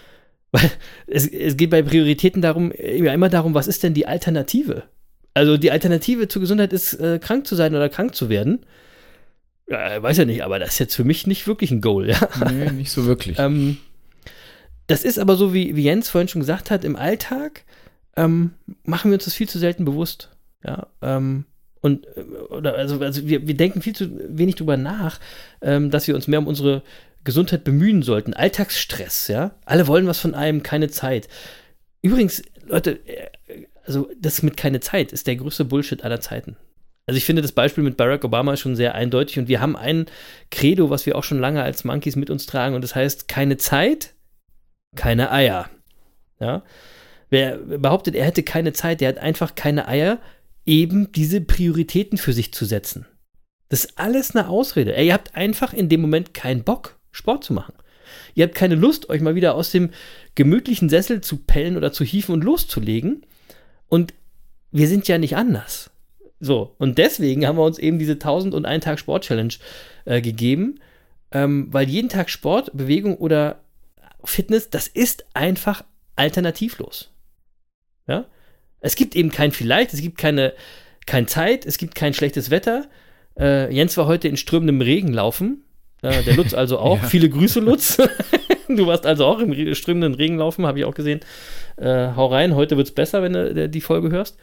Weil es, es geht bei Prioritäten darum, ja immer darum, was ist denn die Alternative? Also die Alternative zur Gesundheit ist, äh, krank zu sein oder krank zu werden. Ja, weiß ja nicht, aber das ist jetzt für mich nicht wirklich ein Goal, ja. Nee, nicht so wirklich. Ähm, das ist aber so, wie, wie Jens vorhin schon gesagt hat, im Alltag ähm, machen wir uns das viel zu selten bewusst. Ja, ähm, und äh, oder also, also wir, wir denken viel zu wenig drüber nach, ähm, dass wir uns mehr um unsere Gesundheit bemühen sollten. Alltagsstress, ja. Alle wollen was von einem, keine Zeit. Übrigens, Leute, äh, also das mit keine Zeit ist der größte Bullshit aller Zeiten. Also ich finde, das Beispiel mit Barack Obama schon sehr eindeutig und wir haben ein Credo, was wir auch schon lange als Monkeys mit uns tragen und das heißt, keine Zeit, keine Eier. Ja? Wer behauptet, er hätte keine Zeit, der hat einfach keine Eier, eben diese Prioritäten für sich zu setzen. Das ist alles eine Ausrede. Ihr habt einfach in dem Moment keinen Bock, Sport zu machen. Ihr habt keine Lust, euch mal wieder aus dem gemütlichen Sessel zu pellen oder zu hieven und loszulegen. Und wir sind ja nicht anders. So, und deswegen haben wir uns eben diese 1001 Tag Sport Challenge äh, gegeben, ähm, weil jeden Tag Sport, Bewegung oder Fitness, das ist einfach alternativlos. Ja? Es gibt eben kein Vielleicht, es gibt keine, kein Zeit, es gibt kein schlechtes Wetter. Äh, Jens war heute in strömendem Regen laufen. Äh, der Lutz also auch. Ja. Viele Grüße, Lutz. du warst also auch im re- strömenden Regen laufen, habe ich auch gesehen. Äh, hau rein, heute wird es besser, wenn du äh, die Folge hörst.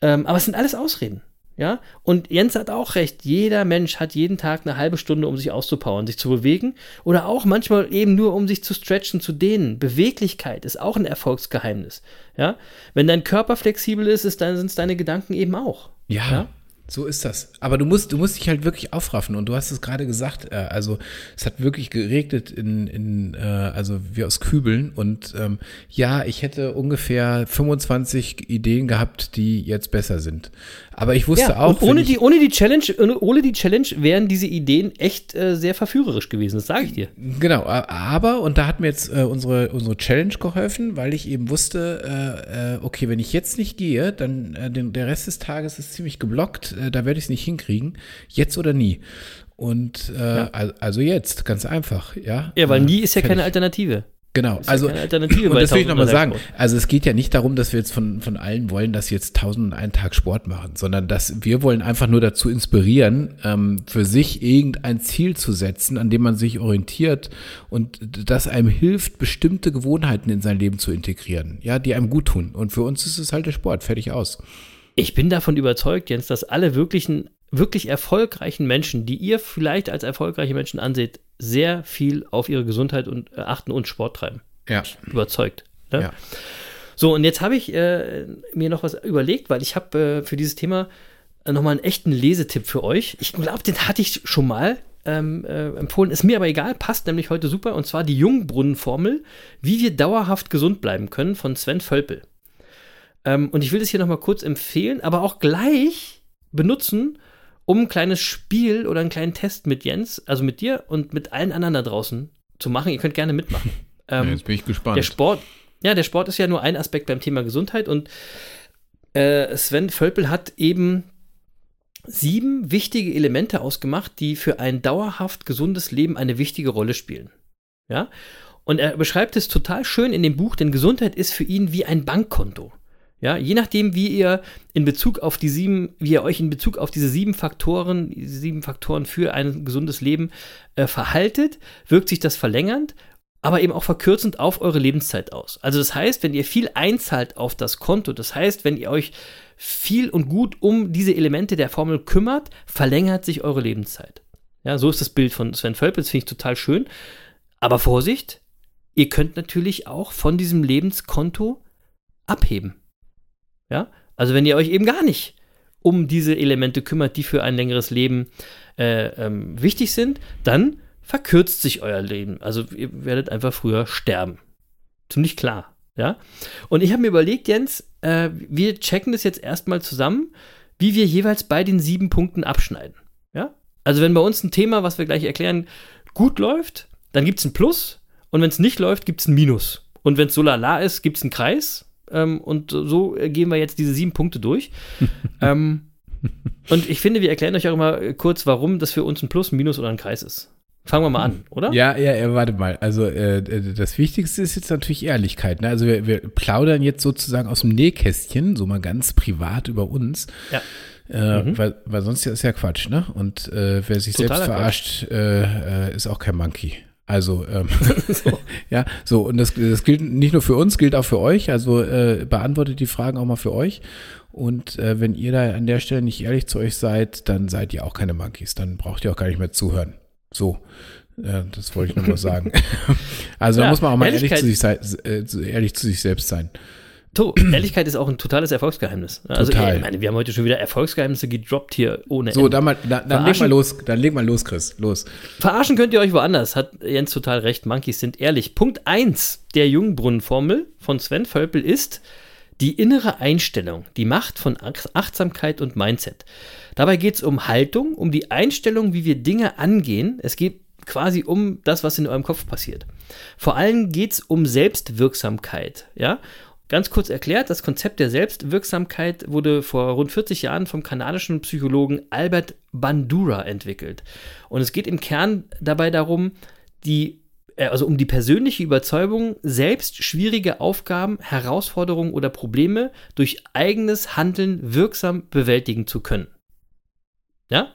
Ähm, aber es sind alles Ausreden. Ja, und Jens hat auch recht. Jeder Mensch hat jeden Tag eine halbe Stunde, um sich auszupowern, sich zu bewegen. Oder auch manchmal eben nur, um sich zu stretchen, zu dehnen. Beweglichkeit ist auch ein Erfolgsgeheimnis. Ja, wenn dein Körper flexibel ist, ist dann, sind es deine Gedanken eben auch. Ja, Ja? So ist das. Aber du musst, du musst dich halt wirklich aufraffen. Und du hast es gerade gesagt, äh, also es hat wirklich geregnet in, in äh, also wie aus Kübeln. Und ähm, ja, ich hätte ungefähr 25 Ideen gehabt, die jetzt besser sind. Aber ich wusste Ja, auch, ohne ich- die, ohne die Challenge, ohne, die Challenge wären diese Ideen echt äh, sehr verführerisch gewesen, das sage ich dir. Genau, aber, und da hat mir jetzt äh, unsere, unsere Challenge geholfen, weil ich eben wusste, äh, äh, okay, wenn ich jetzt nicht gehe, dann den, der Rest des Tages ist ziemlich geblockt, äh, da werde ich es nicht hinkriegen, jetzt oder nie. Und äh, al- also jetzt, ganz einfach, ja. Ja, weil Äh, nie ist ja keine. Alternative. Genau, ja also Alternative und das will ich nochmal 1000 sagen. Also es geht ja nicht darum, dass wir jetzt von, von allen wollen, dass sie jetzt tausend einen Tag Sport machen, sondern dass wir wollen einfach nur dazu inspirieren, ähm, für sich irgendein Ziel zu setzen, an dem man sich orientiert und das einem hilft, bestimmte Gewohnheiten in sein Leben zu integrieren, ja, die einem gut tun. Und für uns ist es halt der Sport, fertig aus. Ich bin davon überzeugt, Jens, dass alle wirklichen, wirklich erfolgreichen Menschen, die ihr vielleicht als erfolgreiche Menschen anseht, sehr viel auf ihre Gesundheit und äh, achten und Sport treiben. Ja. Überzeugt. Ne? Ja. So, und jetzt habe ich äh, mir noch was überlegt, weil ich habe äh, für dieses Thema äh, nochmal einen echten Lesetipp für euch. Ich glaube, den hatte ich schon mal ähm, äh, empfohlen. Ist mir aber egal, passt nämlich heute super. Und zwar die Jungbrunnenformel, wie wir dauerhaft gesund bleiben können, von Sven Völpel. Ähm, und ich will das hier nochmal kurz empfehlen, aber auch gleich benutzen, um ein kleines Spiel oder einen kleinen Test mit Jens, also mit dir und mit allen anderen da draußen zu machen. Ihr könnt gerne mitmachen. Ähm, bin ich gespannt. der Sport, ja, der Sport ist ja nur ein Aspekt beim Thema Gesundheit und äh, Sven Völpel hat eben sieben wichtige Elemente ausgemacht, die für ein dauerhaft gesundes Leben eine wichtige Rolle spielen. Ja? Und er beschreibt es total schön in dem Buch, denn Gesundheit ist für ihn wie ein Bankkonto. Ja, je nachdem, wie ihr in Bezug auf die sieben, wie ihr euch in Bezug auf diese sieben Faktoren, diese sieben Faktoren für ein gesundes Leben äh, verhaltet, wirkt sich das verlängernd, aber eben auch verkürzend auf eure Lebenszeit aus. Also das heißt, wenn ihr viel einzahlt auf das Konto, das heißt, wenn ihr euch viel und gut um diese Elemente der Formel kümmert, verlängert sich eure Lebenszeit. Ja, so ist das Bild von Sven Völpel, das finde ich total schön. Aber Vorsicht, ihr könnt natürlich auch von diesem Lebenskonto abheben. Ja, also wenn ihr euch eben gar nicht um diese Elemente kümmert, die für ein längeres Leben äh, ähm, wichtig sind, dann verkürzt sich euer Leben. Also ihr werdet einfach früher sterben. Ziemlich klar. Ja. Und ich habe mir überlegt, Jens, äh, wir checken das jetzt erstmal zusammen, wie wir jeweils bei den sieben Punkten abschneiden. Ja. Also wenn bei uns ein Thema, was wir gleich erklären, gut läuft, dann gibt es ein Plus. Und wenn es nicht läuft, gibt es ein Minus. Und wenn es so lala ist, gibt es einen Kreis. Ähm, und so gehen wir jetzt diese sieben Punkte durch. ähm, und ich finde, wir erklären euch auch immer kurz, warum das für uns ein Plus, ein Minus oder ein Kreis ist. Fangen wir mal an, oder? Ja, ja, ja, warte mal. Also äh, das Wichtigste ist jetzt natürlich Ehrlichkeit. Ne? Also wir, wir plaudern jetzt sozusagen aus dem Nähkästchen, so mal ganz privat über uns. Ja. Äh, weil, weil sonst ist ja Quatsch, ne? Und äh, wer sich Totaler selbst verarscht, äh, äh, ist auch kein Monkey. Also, ähm, ja, so, und das, das gilt nicht nur für uns, gilt auch für euch. Also äh, beantwortet die Fragen auch mal für euch. Und äh, wenn ihr da an der Stelle nicht ehrlich zu euch seid, dann seid ihr auch keine Monkeys. Dann braucht ihr auch gar nicht mehr zuhören. So, äh, das wollte ich nur mal sagen. also da Ja, muss man auch mal ehrlich zu, sich, sei- äh, ehrlich zu sich selbst sein. To, Ehrlichkeit ist auch ein totales Erfolgsgeheimnis. Also, Total. ich meine, wir haben heute schon wieder Erfolgsgeheimnisse gedroppt hier ohne So, Ende. dann, mal, da, dann leg mal los, dann leg mal los, Chris. Los. Verarschen könnt ihr euch woanders, hat Jens total recht. Monkeys sind ehrlich. Punkt 1 der Jungbrunnenformel von Sven Völpel ist die innere Einstellung, die Macht von Ach- Achtsamkeit und Mindset. Dabei geht es um Haltung, um die Einstellung, wie wir Dinge angehen. Es geht quasi um das, was in eurem Kopf passiert. Vor allem geht es um Selbstwirksamkeit. Ja? Ganz kurz erklärt, das Konzept der Selbstwirksamkeit wurde vor rund 40 Jahren vom kanadischen Psychologen Albert Bandura entwickelt. Und es geht im Kern dabei darum, die, äh, also um die persönliche Überzeugung, selbst schwierige Aufgaben, Herausforderungen oder Probleme durch eigenes Handeln wirksam bewältigen zu können. Ja?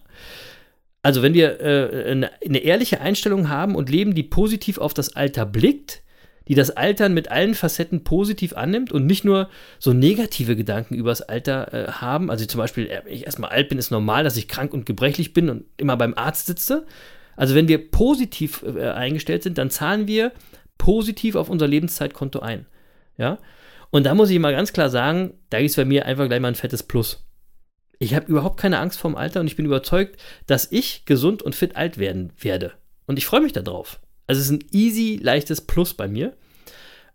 Also wenn wir äh, eine, eine ehrliche Einstellung haben und leben, die positiv auf das Alter blickt, die das Altern mit allen Facetten positiv annimmt und nicht nur so negative Gedanken übers Alter äh, haben. Also zum Beispiel, äh, wenn ich erstmal alt bin, ist normal, dass ich krank und gebrechlich bin und immer beim Arzt sitze. Also wenn wir positiv äh, eingestellt sind, dann zahlen wir positiv auf unser Lebenszeitkonto ein. Ja. Und da muss ich mal ganz klar sagen, da ist bei mir einfach gleich mal ein fettes Plus. Ich habe überhaupt keine Angst vorm Alter und ich bin überzeugt, dass ich gesund und fit alt werden werde. Und ich freue mich darauf. Also es ist ein easy, leichtes Plus bei mir.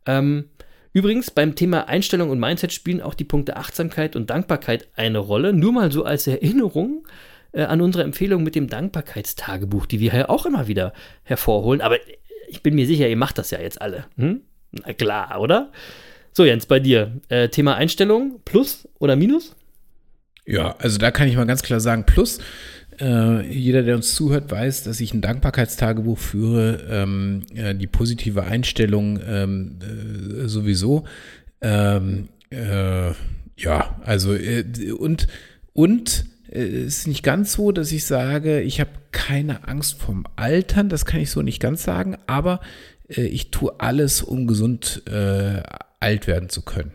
Ähm, übrigens, beim Thema Einstellung und Mindset spielen auch die Punkte Achtsamkeit und Dankbarkeit eine Rolle. Nur mal so als Erinnerung äh, an unsere Empfehlung mit dem Dankbarkeitstagebuch, die wir ja auch immer wieder hervorholen. Aber ich bin mir sicher, ihr macht das ja jetzt alle. Hm? Na klar, oder? So, Jens, bei dir. Äh, Thema Einstellung, Plus oder Minus? Ja, also da kann ich mal ganz klar sagen, Plus. Äh, jeder, der uns zuhört, weiß, dass ich ein Dankbarkeitstagebuch führe, ähm, äh, die positive Einstellung ähm, äh, sowieso. Ähm, äh, ja, also äh, und und ist nicht ganz so, dass ich sage, ich habe keine Angst vom Altern, das kann ich so nicht ganz sagen, aber ich tue alles, um gesund alt werden zu können.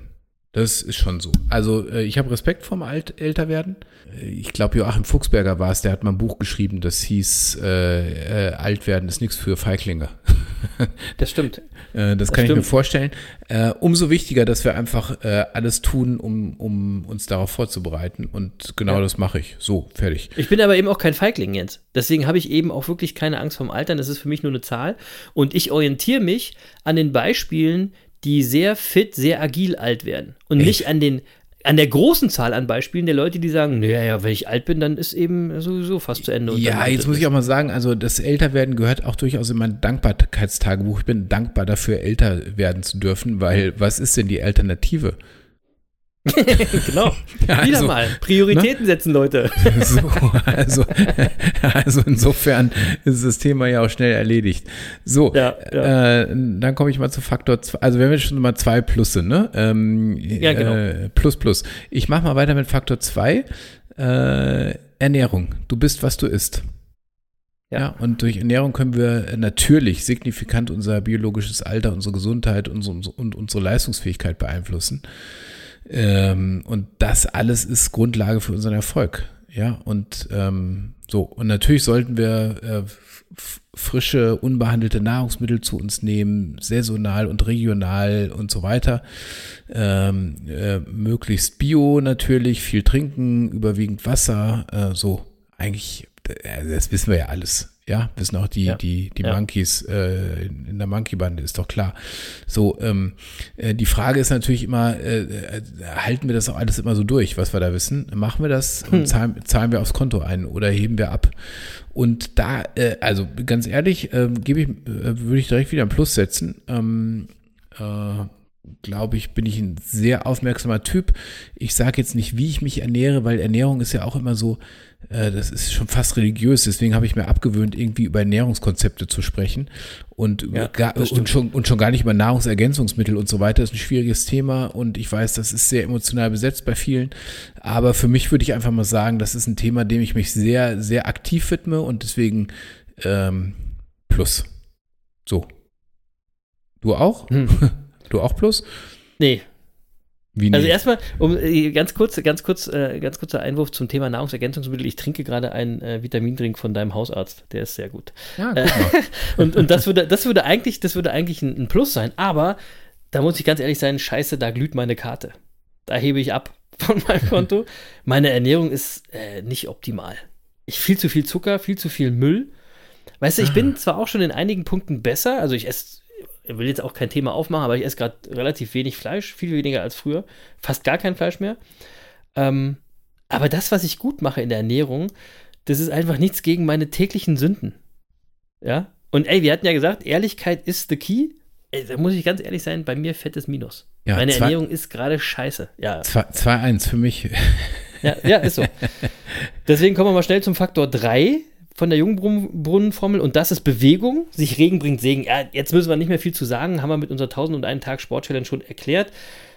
Das ist schon so. Also ich habe Respekt vorm Alt Älterwerden. Äh, ich glaube, Joachim Fuchsberger war es, der hat mal ein Buch geschrieben, das hieß äh, äh, Altwerden ist nichts für Feiglinge. Das stimmt. äh, das, das, kann stimmt. ich mir vorstellen. Äh, umso wichtiger, dass wir einfach äh, alles tun, um, um uns darauf vorzubereiten. Und genau ja. das mache ich. So, fertig. Ich bin aber eben auch kein Feigling jetzt. Deswegen habe ich eben auch wirklich keine Angst vorm Altern. Das ist für mich nur eine Zahl. Und ich orientiere mich an den Beispielen, die sehr fit, sehr agil alt werden. Und Echt? nicht an den an der großen Zahl an Beispielen der Leute, die sagen, naja, wenn ich alt bin, dann ist eben sowieso fast zu Ende. ja, jetzt muss ich auch mal sagen, also das Älterwerden gehört auch durchaus in mein Dankbarkeitstagebuch. Ich bin dankbar dafür, älter werden zu dürfen, weil was ist denn die Alternative? genau. Ja, Wieder also, mal. Prioritäten ne? setzen, Leute. so, also, also insofern ist das Thema ja auch schnell erledigt. So, ja, ja. Äh, dann komme ich mal zu Faktor 2. Also wir haben jetzt schon mal zwei Plusse, ne? Ähm, ja, genau. Äh, plus, plus. Ich mache mal weiter mit Faktor 2. Äh, Ernährung. Du bist, was du isst. Ja. ja. und durch Ernährung können wir natürlich signifikant unser biologisches Alter, unsere Gesundheit unsere, und unsere Leistungsfähigkeit beeinflussen. Ähm, und das alles ist Grundlage für unseren Erfolg. Ja, und ähm, so, und natürlich sollten wir äh, frische, unbehandelte Nahrungsmittel zu uns nehmen, saisonal und regional und so weiter. Ähm, äh, möglichst bio natürlich, viel trinken, überwiegend Wasser, äh, so eigentlich, äh, das wissen wir ja alles. Ja, wissen auch die, ja. die, die ja. Monkeys äh, in der Monkey-Bande, ist doch klar. So, ähm, äh, die Frage ist natürlich immer, äh, äh, halten wir das auch alles immer so durch, was wir da wissen? Machen wir das und hm. zahlen, zahlen wir aufs Konto ein oder heben wir ab? Und da, äh, also ganz ehrlich, äh, gebe ich, äh, würde ich direkt wieder ein Plus setzen. Ähm, äh, glaube ich, bin ich ein sehr aufmerksamer Typ. Ich sage jetzt nicht, wie ich mich ernähre, weil Ernährung ist ja auch immer so, das ist schon fast religiös, deswegen habe ich mir abgewöhnt, irgendwie über Ernährungskonzepte zu sprechen und, ja, gar, und, schon, und schon gar nicht über Nahrungsergänzungsmittel und so weiter. Das ist ein schwieriges Thema und ich weiß, das ist sehr emotional besetzt bei vielen. Aber für mich würde ich einfach mal sagen, das ist ein Thema, dem ich mich sehr, sehr aktiv widme und deswegen ähm, plus. So. Du auch? Hm. Du auch plus? Nee, wie also erstmal, um äh, ganz kurz, ganz kurz, äh, ganz kurzer Einwurf zum Thema Nahrungsergänzungsmittel. Ich trinke gerade einen äh, Vitamindrink von deinem Hausarzt, der ist sehr gut. Ja, äh, und und das würde, das würde eigentlich, das würde eigentlich ein, ein, Plus sein. Aber da muss ich ganz ehrlich sein, Scheiße, da glüht meine Karte. Da hebe ich ab von meinem Konto. Meine Ernährung ist äh, nicht optimal. Ich viel zu viel Zucker, viel zu viel Müll. Weißt du, ich bin ah. zwar auch schon in einigen Punkten besser, also ich esse ich will jetzt auch kein Thema aufmachen, aber ich esse gerade relativ wenig Fleisch, viel weniger als früher, fast gar kein Fleisch mehr. Ähm, aber das, was ich gut mache in der Ernährung, das ist einfach nichts gegen meine täglichen Sünden. Ja? Und ey, wir hatten ja gesagt, Ehrlichkeit ist the key. Ey, da muss ich ganz ehrlich sein, bei mir fettes Minus. Ja, meine zwei, Ernährung ist gerade scheiße. Ja. 2-1 für mich. Ja, ja, ist so. Deswegen kommen wir mal schnell zum Faktor 3 von der Jungbrunnenformel und das ist Bewegung. Sich Regen bringt Segen. Ja, jetzt müssen wir nicht mehr viel zu sagen, haben wir mit unserer 1001 Tag Sport Challenge schon erklärt.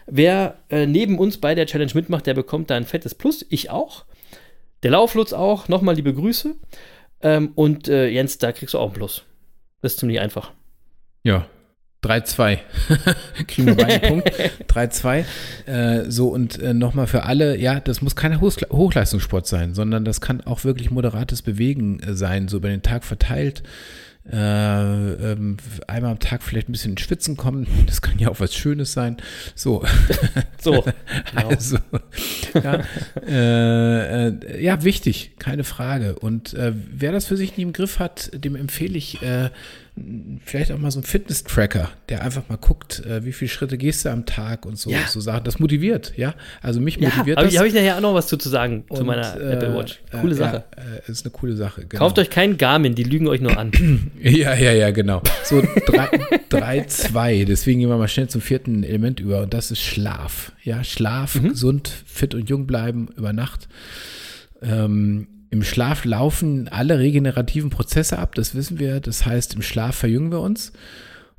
Wer äh, neben uns bei der Challenge mitmacht, der bekommt da ein fettes Plus. Ich auch. Der Lauflutz auch. Nochmal liebe Grüße. Ähm, und äh, Jens, da kriegst du auch ein Plus. Das ist ziemlich einfach. Ja, 3-2. Kriegen wir beide einen Punkt. 3-2. Äh, so, und äh, nochmal für alle, ja, das muss kein Hochle- Hochleistungssport sein, sondern das kann auch wirklich moderates Bewegen äh, sein, so über den Tag verteilt. Äh, ähm, einmal am Tag vielleicht ein bisschen ins Schwitzen kommen, das kann ja auch was Schönes sein. So, So, genau. also, ja, äh, äh, ja, wichtig, keine Frage. Und wer das für sich nie im Griff hat, dem empfehle ich vielleicht auch mal so einen Fitness-Tracker, der einfach mal guckt, äh, wie viele Schritte gehst du am Tag und so, Ja. so Sachen. Das motiviert, ja. Also mich ja, motiviert habe das. ich, hab ich nachher auch noch was zu, zu sagen zu Und, meiner äh, Apple Watch. Coole äh, Sache. Ja, äh, ist eine coole Sache. Genau. Kauft euch keinen Garmin, die lügen euch nur an. Ja, ja, ja, genau. So 3-2. Deswegen gehen wir mal schnell zum vierten Element über und das ist Schlaf. Ja, Schlaf, Mhm. gesund, fit und jung bleiben über Nacht. Ähm, Im Schlaf laufen alle regenerativen Prozesse ab, das wissen wir. Das heißt, im Schlaf verjüngen wir uns.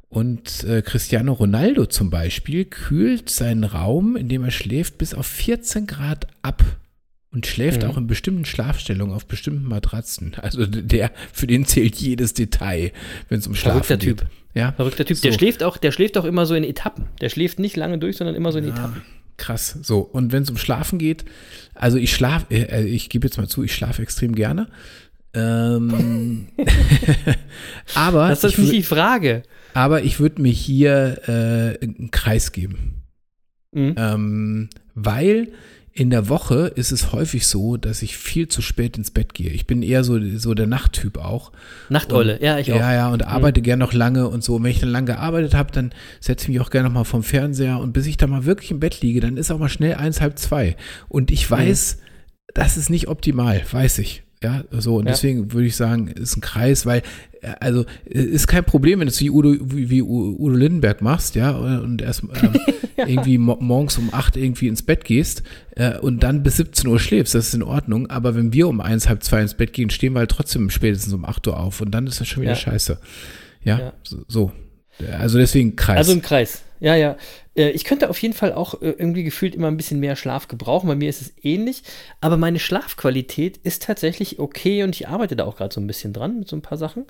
Und äh, Cristiano Ronaldo zum Beispiel kühlt seinen Raum, in dem er schläft, bis auf 14 Grad ab und schläft Mhm. auch in bestimmten Schlafstellungen auf bestimmten Matratzen. Also der, für den zählt jedes Detail, wenn es um Schlafen Verrückter geht. Typ. Ja, Verrückter Typ. Der So. schläft auch, der schläft auch immer so in Etappen. Der schläft nicht lange durch, sondern immer so in Etappen. Krass. So, und wenn es um Schlafen geht, also ich schlafe, äh, ich gebe jetzt mal zu, ich schlafe extrem gerne. Ähm, aber Das ist ich nicht die Frage. aber ich würde mir hier äh, einen Kreis geben. Mhm. Ähm, weil in der Woche ist es häufig so, dass ich viel zu spät ins Bett gehe. Ich bin eher so, so der Nachttyp auch. Nachteule, ja, ich auch. Mhm. Ja, ja, und arbeite gern noch lange und so. Und wenn ich dann lange gearbeitet habe, dann setze ich mich auch gerne noch mal vom Fernseher und bis ich dann mal wirklich im Bett liege, dann ist auch mal schnell eins, halb zwei. Und ich Mhm. weiß, das ist nicht optimal, weiß ich. Ja, so, und Ja. deswegen würde ich sagen, ist ein Kreis, weil, äh, also, äh, ist kein Problem, wenn du es wie Udo, wie, wie Udo Lindenberg machst, ja, und erst ähm, irgendwie mo morgens um acht irgendwie ins Bett gehst äh, und dann bis 17 Uhr schläfst, das ist in Ordnung, aber wenn wir um eins, halb zwei ins Bett gehen, stehen wir halt trotzdem spätestens um 8 Uhr auf und dann ist das schon wieder Ja. scheiße. Ja, Ja. So, so. Also deswegen Kreis. Also im Kreis. Ja, ja. Äh, Ich könnte auf jeden Fall auch äh, irgendwie gefühlt immer ein bisschen mehr Schlaf gebrauchen. Bei mir ist es ähnlich. Aber meine Schlafqualität ist tatsächlich okay und ich arbeite da auch gerade so ein bisschen dran mit so ein paar Sachen.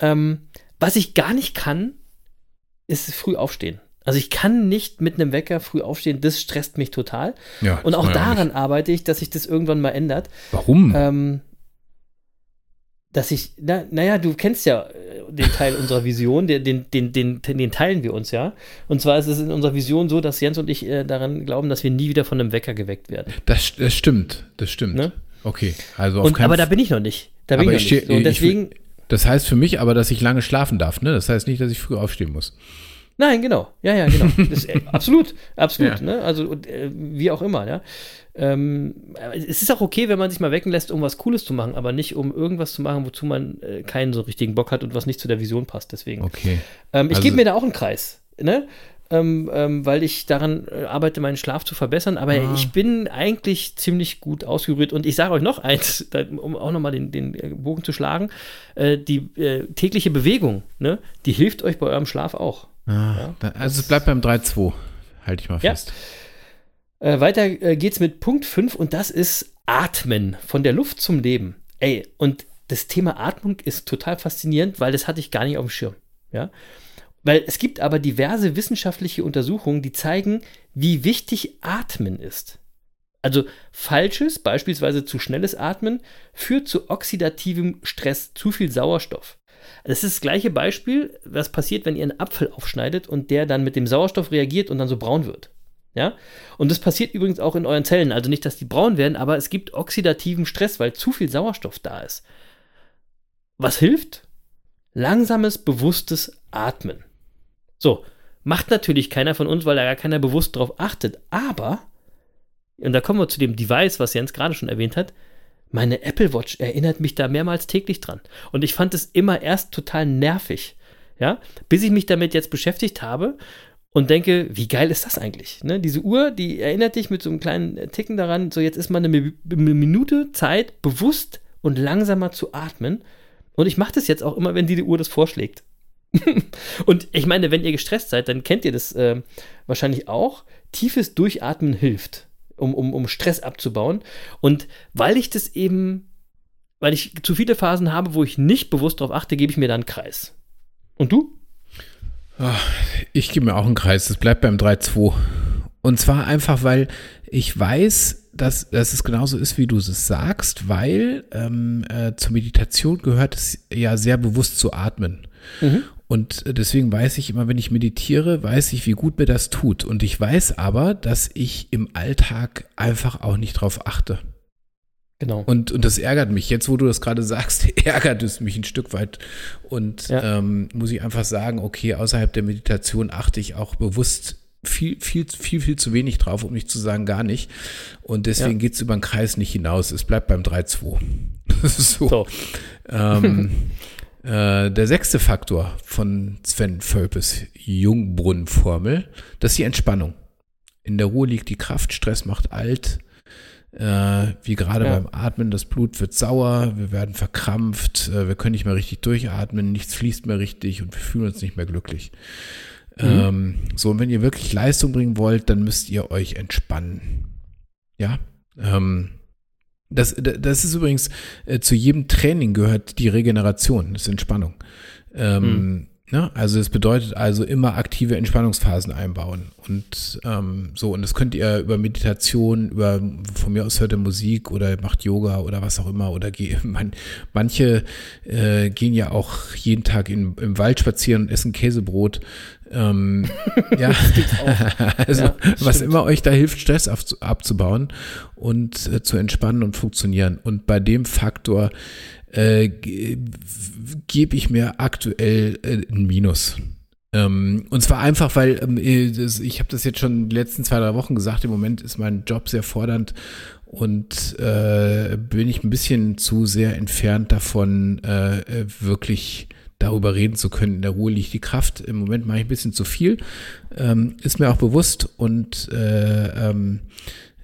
Ähm, was ich gar nicht kann, ist früh aufstehen. Also ich kann nicht mit einem Wecker früh aufstehen. Das stresst mich total. ja, Und auch daran arbeite ich, dass sich das irgendwann mal ändert. Warum? Ähm, dass ich, na, naja, du kennst ja äh, den Teil unserer Vision, den, den, den, den, den teilen wir uns ja. Und zwar ist es in unserer Vision so, dass Jens und ich äh, daran glauben, dass wir nie wieder von einem Wecker geweckt werden. das, das stimmt, das stimmt. Ne? Okay, also auf Und, keinen aber da bin ich noch nicht. Da bin ich noch nicht. So, und ich- deswegen, Das heißt für mich aber, dass ich lange schlafen darf, ne? Das heißt nicht, dass ich früh aufstehen muss. Nein, genau. Ja, ja, genau. Das, äh, absolut, absolut. Ja. Ne? Also, und, äh, wie auch immer, ja. Ähm, äh, es ist auch okay, wenn man sich mal wecken lässt, um was Cooles zu machen, aber nicht um irgendwas zu machen, wozu man äh, keinen so richtigen Bock hat und was nicht zu der Vision passt. Deswegen. Okay. Ähm, ich Also- gebe mir da auch einen Kreis, ne? Ähm, ähm, weil ich daran äh, arbeite, meinen Schlaf zu verbessern. Aber Ah. ich bin eigentlich ziemlich gut ausgerührt. Und ich sage euch noch eins, um auch nochmal den, den äh, Bogen zu schlagen: äh, Die äh, tägliche Bewegung, ne? die hilft euch bei eurem Schlaf auch. Ah, da, also es bleibt beim 3-2. Halte ich mal Ja. fest. Äh, weiter äh, geht's mit Punkt 5 und das ist Atmen. Von der Luft zum Leben. Ey, und das Thema Atmung ist total faszinierend, weil das hatte ich gar nicht auf dem Schirm. Ja. Weil es gibt aber diverse wissenschaftliche Untersuchungen, die zeigen, wie wichtig Atmen ist. Also falsches, beispielsweise zu schnelles Atmen, führt zu oxidativem Stress, zu viel Sauerstoff. Das ist das gleiche Beispiel, was passiert, wenn ihr einen Apfel aufschneidet und der dann mit dem Sauerstoff reagiert und dann so braun wird. Ja? Und das passiert übrigens auch in euren Zellen. Also nicht, dass die braun werden, aber es gibt oxidativen Stress, weil zu viel Sauerstoff da ist. Was hilft? Langsames, bewusstes Atmen. So, macht natürlich keiner von uns, weil da gar keiner bewusst drauf achtet. Aber, und da kommen wir zu dem Device, was Jens gerade schon erwähnt hat, meine Apple Watch erinnert mich da mehrmals täglich dran. Und ich fand es immer erst total nervig. Ja, bis ich mich damit jetzt beschäftigt habe und denke, wie geil ist das eigentlich? Ne? Diese Uhr, die erinnert dich mit so einem kleinen Ticken daran, so jetzt ist mal eine Mi- eine Minute Zeit, bewusst und langsamer zu atmen. Und ich mache das jetzt auch immer, wenn die Uhr das vorschlägt. und ich meine, wenn ihr gestresst seid, dann kennt ihr das äh, wahrscheinlich auch. Tiefes Durchatmen hilft, um, um, um Stress abzubauen. Und weil ich das eben, weil ich zu viele Phasen habe, wo ich nicht bewusst darauf achte, gebe ich mir dann einen Kreis. Und du? Ich gebe mir auch einen Kreis. Es bleibt beim 3-2. Und zwar einfach, weil ich weiß, dass, dass es genauso ist, wie du es sagst, weil ähm, äh, zur Meditation gehört es ja sehr bewusst zu atmen. Und deswegen weiß ich immer, wenn ich meditiere, weiß ich, wie gut mir das tut. Und ich weiß aber, dass ich im Alltag einfach auch nicht drauf achte. Genau. Und, und das ärgert mich. Jetzt, wo du das gerade sagst, ärgert es mich ein Stück weit. Und Ja. ähm, muss ich einfach sagen, okay, außerhalb der Meditation achte ich auch bewusst viel, viel, viel, viel zu wenig drauf, um nicht zu sagen gar nicht. Und deswegen Ja. geht's über den Kreis nicht hinaus. Es bleibt beim 3-2. so. So. Ähm, äh, der sechste Faktor von Sven Völpes Jungbrunnenformel, das ist die Entspannung. In der Ruhe liegt die Kraft, Stress macht alt. Äh, wie gerade Ja. beim Atmen, das Blut wird sauer, wir werden verkrampft, äh, wir können nicht mehr richtig durchatmen, nichts fließt mehr richtig und wir fühlen uns nicht mehr glücklich. Ähm, so, und wenn ihr wirklich Leistung bringen wollt, dann müsst ihr euch entspannen. Ja. Ähm, das, das ist übrigens, äh, zu jedem Training gehört die Regeneration, das ist Entspannung. Ähm, ne? Also es bedeutet also immer aktive Entspannungsphasen einbauen. Und ähm, so, und das könnt ihr über Meditation, über von mir aus hört ihr Musik oder macht Yoga oder was auch immer. Oder man, manche äh, gehen ja auch jeden Tag in, im Wald spazieren und essen Käsebrot. Ähm, ja, also Ja, was stimmt. immer euch da hilft, Stress abzu- abzubauen und äh, zu entspannen und funktionieren. Und bei dem Faktor äh, ge- gebe ich mir aktuell äh, ein Minus. Ähm, und zwar einfach, weil ähm, äh, das, ich habe das jetzt schon die letzten zwei, drei Wochen gesagt, im Moment ist mein Job sehr fordernd und äh, bin ich ein bisschen zu sehr entfernt davon, äh, äh, wirklich darüber reden zu können. In der Ruhe liegt die Kraft. Im Moment mache ich ein bisschen zu viel. Ähm, ist mir auch bewusst und äh, ähm,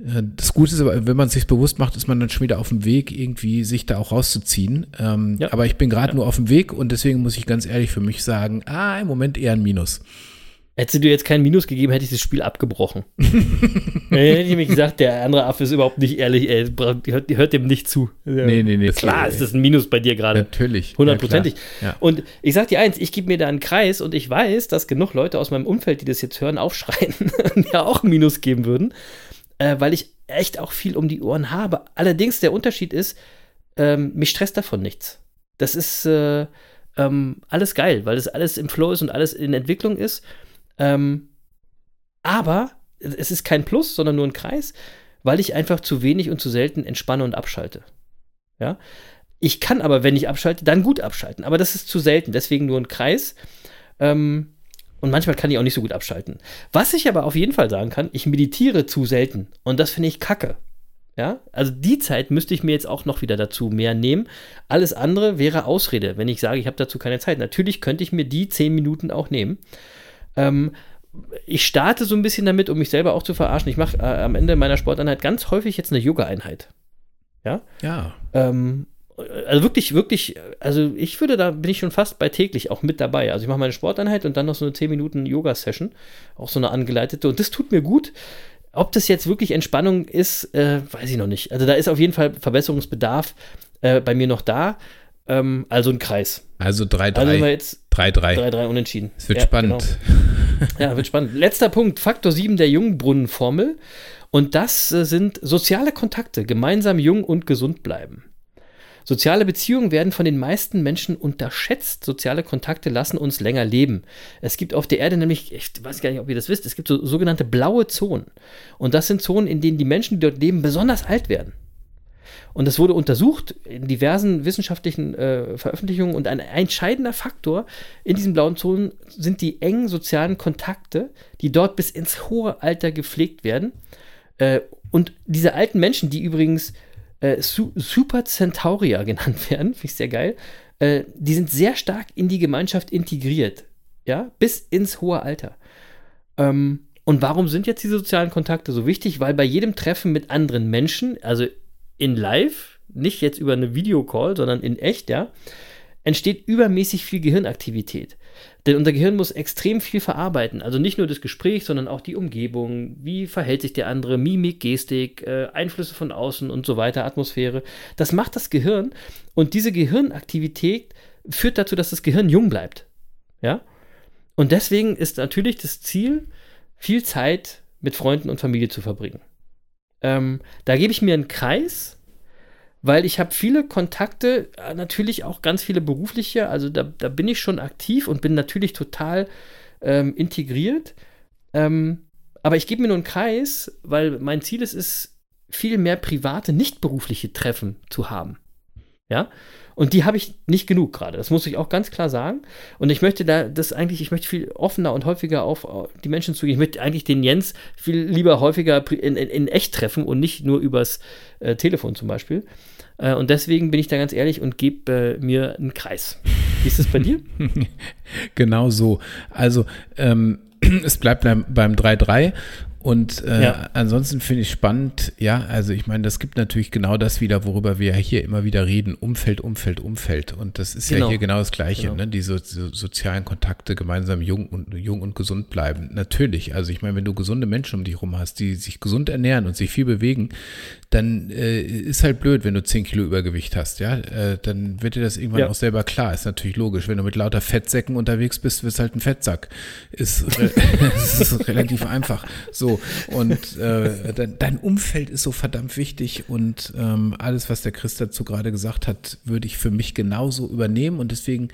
äh, das Gute ist aber, wenn man es sich bewusst macht, ist man dann schon wieder auf dem Weg, irgendwie sich da auch rauszuziehen. Ähm, Ja. Aber ich bin gerade Ja. nur auf dem Weg und deswegen muss ich ganz ehrlich für mich sagen, ah, im Moment eher ein Minus. Hättest du dir jetzt kein Minus gegeben, hätte ich das Spiel abgebrochen. Dann hätte ich mir gesagt, der andere Affe ist überhaupt nicht ehrlich, ey, hört, hört dem nicht zu. Nee, nee, nee. Klar ist das ein Minus bei dir gerade. Natürlich. Hundertprozentig. Ja, klar. Und ich sag dir eins, ich gebe mir da einen Kreis und ich weiß, dass genug Leute aus meinem Umfeld, die das jetzt hören, aufschreien, mir auch ein Minus geben würden, äh, weil ich echt auch viel um die Ohren habe. Allerdings der Unterschied ist, ähm, mich stresst davon nichts. Das ist äh, ähm, alles geil, weil das alles im Flow ist und alles in Entwicklung ist. Ähm, aber es ist kein Plus, sondern nur ein Kreis, weil ich einfach zu wenig und zu selten entspanne und abschalte. Ja. Ich kann aber, wenn ich abschalte, dann gut abschalten. Aber das ist zu selten, deswegen nur ein Kreis. Ähm, und manchmal kann ich auch nicht so gut abschalten. Was ich aber auf jeden Fall sagen kann, ich meditiere zu selten. Und das finde ich kacke. Ja, also die Zeit müsste ich mir jetzt auch noch wieder dazu mehr nehmen. Alles andere wäre Ausrede, wenn ich sage, ich habe dazu keine Zeit. Natürlich könnte ich mir die zehn Minuten auch nehmen. Ähm, ich starte so ein bisschen damit, um mich selber auch zu verarschen. Ich mache äh, am Ende meiner Sporteinheit ganz häufig jetzt eine Yoga-Einheit. Ja. Ja. Ähm, also wirklich, wirklich, also ich würde, da bin ich schon fast bei täglich auch mit dabei. Also ich mache meine Sporteinheit und dann noch so eine 10 Minuten Yoga-Session, auch so eine angeleitete. Und das tut mir gut. Ob das jetzt wirklich Entspannung ist, äh, weiß ich noch nicht. Also da ist auf jeden Fall Verbesserungsbedarf äh, bei mir noch da. Ähm, also ein Kreis. Also 3-3. Also jetzt 3-3. 3-3 unentschieden. Es wird Ja, spannend. Genau. Ja, wird spannend. Letzter Punkt, Faktor 7 der Jungbrunnenformel. Und das äh, sind soziale Kontakte, gemeinsam jung und gesund bleiben. Soziale Beziehungen werden von den meisten Menschen unterschätzt. Soziale Kontakte lassen uns länger leben. Es gibt auf der Erde nämlich, ich weiß gar nicht, ob ihr das wisst, es gibt so sogenannte blaue Zonen. Und das sind Zonen, in denen die Menschen, die dort leben, besonders alt werden. Und das wurde untersucht in diversen wissenschaftlichen äh, Veröffentlichungen. Und ein entscheidender Faktor in diesen blauen Zonen sind die engen sozialen Kontakte, die dort bis ins hohe Alter gepflegt werden. Äh, und diese alten Menschen, die übrigens äh, Su Super Centaurier genannt werden, finde ich sehr geil, äh, die sind sehr stark in die Gemeinschaft integriert. Ja, bis ins hohe Alter. Ähm, und warum sind jetzt diese sozialen Kontakte so wichtig? Weil bei jedem Treffen mit anderen Menschen, also in live, nicht jetzt über eine Videocall, sondern in echt, ja, entsteht übermäßig viel Gehirnaktivität. Denn unser Gehirn muss extrem viel verarbeiten. Also nicht nur das Gespräch, sondern auch die Umgebung. Wie verhält sich der andere? Mimik, Gestik, äh, Einflüsse von außen und so weiter, Atmosphäre. Das macht das Gehirn. Und diese Gehirnaktivität führt dazu, dass das Gehirn jung bleibt. Ja? Und deswegen ist natürlich das Ziel, viel Zeit mit Freunden und Familie zu verbringen. Ähm, da gebe ich mir einen Kreis, weil ich habe viele Kontakte, äh, natürlich auch ganz viele berufliche, also da, da bin ich schon aktiv und bin natürlich total ähm, integriert. Ähm, aber ich gebe mir nur einen Kreis, weil mein Ziel ist es, viel mehr private, nicht berufliche Treffen zu haben. Ja, und die habe ich nicht genug gerade. Das muss ich auch ganz klar sagen. Und ich möchte da das eigentlich, ich möchte viel offener und häufiger auf die Menschen zugehen. Ich möchte eigentlich den Jens viel lieber häufiger in, in, in echt treffen und nicht nur übers äh, Telefon zum Beispiel. Äh, und deswegen bin ich da ganz ehrlich und gebe äh, mir einen Kreis. Wie ist es bei dir? genau so. Also, ähm, es bleibt beim 3-3 und äh, ja. ansonsten finde ich spannend, ja, also ich meine, das gibt natürlich genau das wieder, worüber wir hier immer wieder reden, Umfeld, Umfeld, Umfeld. Und das ist genau. ja hier genau das Gleiche, genau. ne? Die so, so, sozialen Kontakte gemeinsam jung und jung und gesund bleiben. Natürlich, also ich meine, wenn du gesunde Menschen um dich rum hast, die sich gesund ernähren und sich viel bewegen, dann äh, ist halt blöd, wenn du 10 Kilo Übergewicht hast, ja. Äh, dann wird dir das irgendwann ja. auch selber klar. Ist natürlich logisch. Wenn du mit lauter Fettsäcken unterwegs bist, wirst halt ein Fettsack. Ist, ist relativ einfach. So, und äh, dein, dein, Umfeld ist so verdammt wichtig und ähm, alles, was der Chris dazu gerade gesagt hat, würde ich für mich genauso übernehmen und deswegen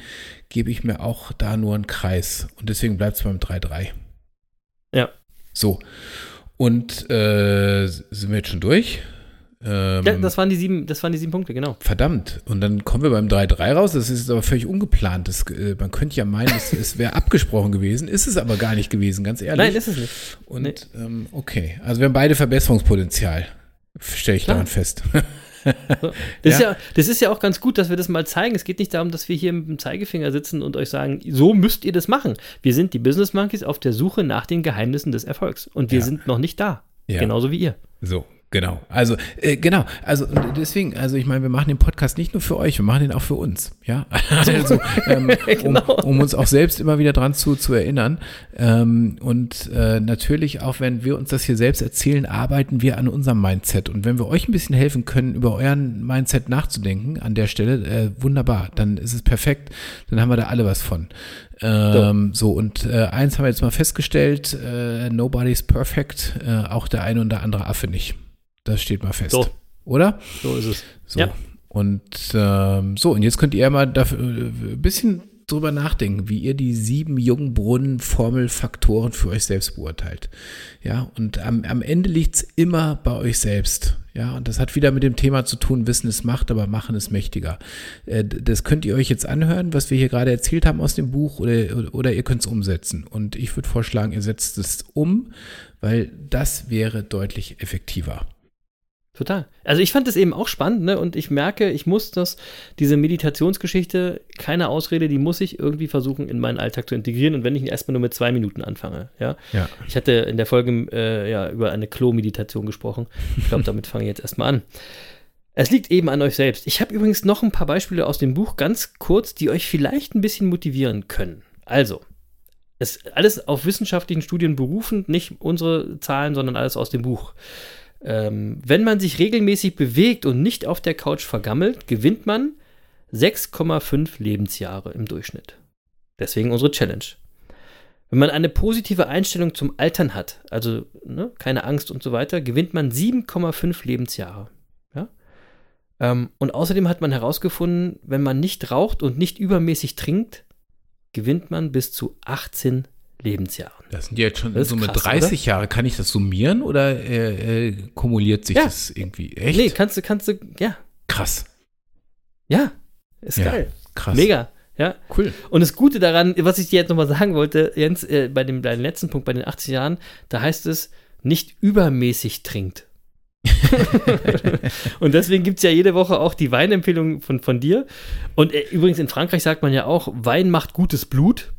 gebe ich mir auch da nur einen Kreis. Und deswegen bleibt es beim 3-3. Ja. So. Und äh, sind wir jetzt schon durch? Ähm, ja, das waren, die sieben, das waren die sieben Punkte, genau. Verdammt. Und dann kommen wir beim 3-3 raus. Das ist aber völlig ungeplant. Das, äh, man könnte ja meinen, es, es wäre abgesprochen gewesen. Ist es aber gar nicht gewesen, ganz ehrlich. Nein, ist es nicht. Und nee. ähm, okay. Also wir haben beide Verbesserungspotenzial. Stelle ich Klar. daran fest. Das, ja. Ist ja, das ist ja auch ganz gut, dass wir das mal zeigen. Es geht nicht darum, dass wir hier mit dem Zeigefinger sitzen und euch sagen, so müsst ihr das machen. Wir sind die Business Monkeys auf der Suche nach den Geheimnissen des Erfolgs. Und wir ja. sind noch nicht da. Ja. Genauso wie ihr. So, Genau. Also, äh, genau. Also, deswegen, also ich meine, wir machen den Podcast nicht nur für euch, wir machen den auch für uns. Ja. Also, ähm, genau. um, um, uns auch selbst immer wieder dran zu, zu erinnern. Ähm, und äh, natürlich, auch wenn wir uns das hier selbst erzählen, arbeiten wir an unserem Mindset. Und wenn wir euch ein bisschen helfen können, über euren Mindset nachzudenken an der Stelle, äh, wunderbar. Dann ist es perfekt. Dann haben wir da alle was von. Ähm, so, und äh, eins haben wir jetzt mal festgestellt, äh, nobody's perfect, äh, auch der eine und der andere Affe nicht. Das steht mal fest. So. Oder? So ist es. So. Ja. Und ähm, so, und jetzt könnt ihr mal dafür, äh, ein bisschen drüber nachdenken, wie ihr die sieben Jungbrunnen-Formelfaktoren für euch selbst beurteilt. Ja, und am, am Ende liegt es immer bei euch selbst. Ja, und das hat wieder mit dem Thema zu tun, Wissen ist Macht, aber Machen ist mächtiger. Äh, das könnt ihr euch jetzt anhören, was wir hier gerade erzählt haben aus dem Buch, oder, oder ihr könnt es umsetzen. Und ich würde vorschlagen, ihr setzt es um, weil das wäre deutlich effektiver. Total. Also ich fand das eben auch spannend, ne? Und ich merke, ich muss das, diese Meditationsgeschichte, keine Ausrede, die muss ich irgendwie versuchen, in meinen Alltag zu integrieren. Und wenn ich erstmal nur mit zwei Minuten anfange, ja. ja. Ich hatte in der Folge äh, ja über eine Klo-Meditation gesprochen. Ich glaube, damit fange ich jetzt erstmal an. Es liegt eben an euch selbst. Ich habe übrigens noch ein paar Beispiele aus dem Buch, ganz kurz, die euch vielleicht ein bisschen motivieren können. Also, es alles auf wissenschaftlichen Studien berufen, nicht unsere Zahlen, sondern alles aus dem Buch. Ähm, wenn man sich regelmäßig bewegt und nicht auf der Couch vergammelt, gewinnt man 6,5 Lebensjahre im Durchschnitt. Deswegen unsere Challenge. Wenn man eine positive Einstellung zum Altern hat, also ne, keine Angst und so weiter, gewinnt man 7,5 Lebensjahre. Ja? Ähm, und außerdem hat man herausgefunden, wenn man nicht raucht und nicht übermäßig trinkt, gewinnt man bis zu 18 Lebensjahren. Das sind jetzt schon so mit 30 oder? Jahre. Kann ich das summieren oder äh, äh, kumuliert sich ja. das irgendwie? Echt? Nee, kannst du, kannst du, ja. Krass. Ja, ist ja, geil. Krass. Mega. Ja, cool. Und das Gute daran, was ich dir jetzt nochmal sagen wollte, Jens, äh, bei, dem, bei dem letzten Punkt, bei den 80 Jahren, da heißt es, nicht übermäßig trinkt. und deswegen gibt es ja jede Woche auch die Weinempfehlung von, von dir. Und äh, übrigens in Frankreich sagt man ja auch, Wein macht gutes Blut.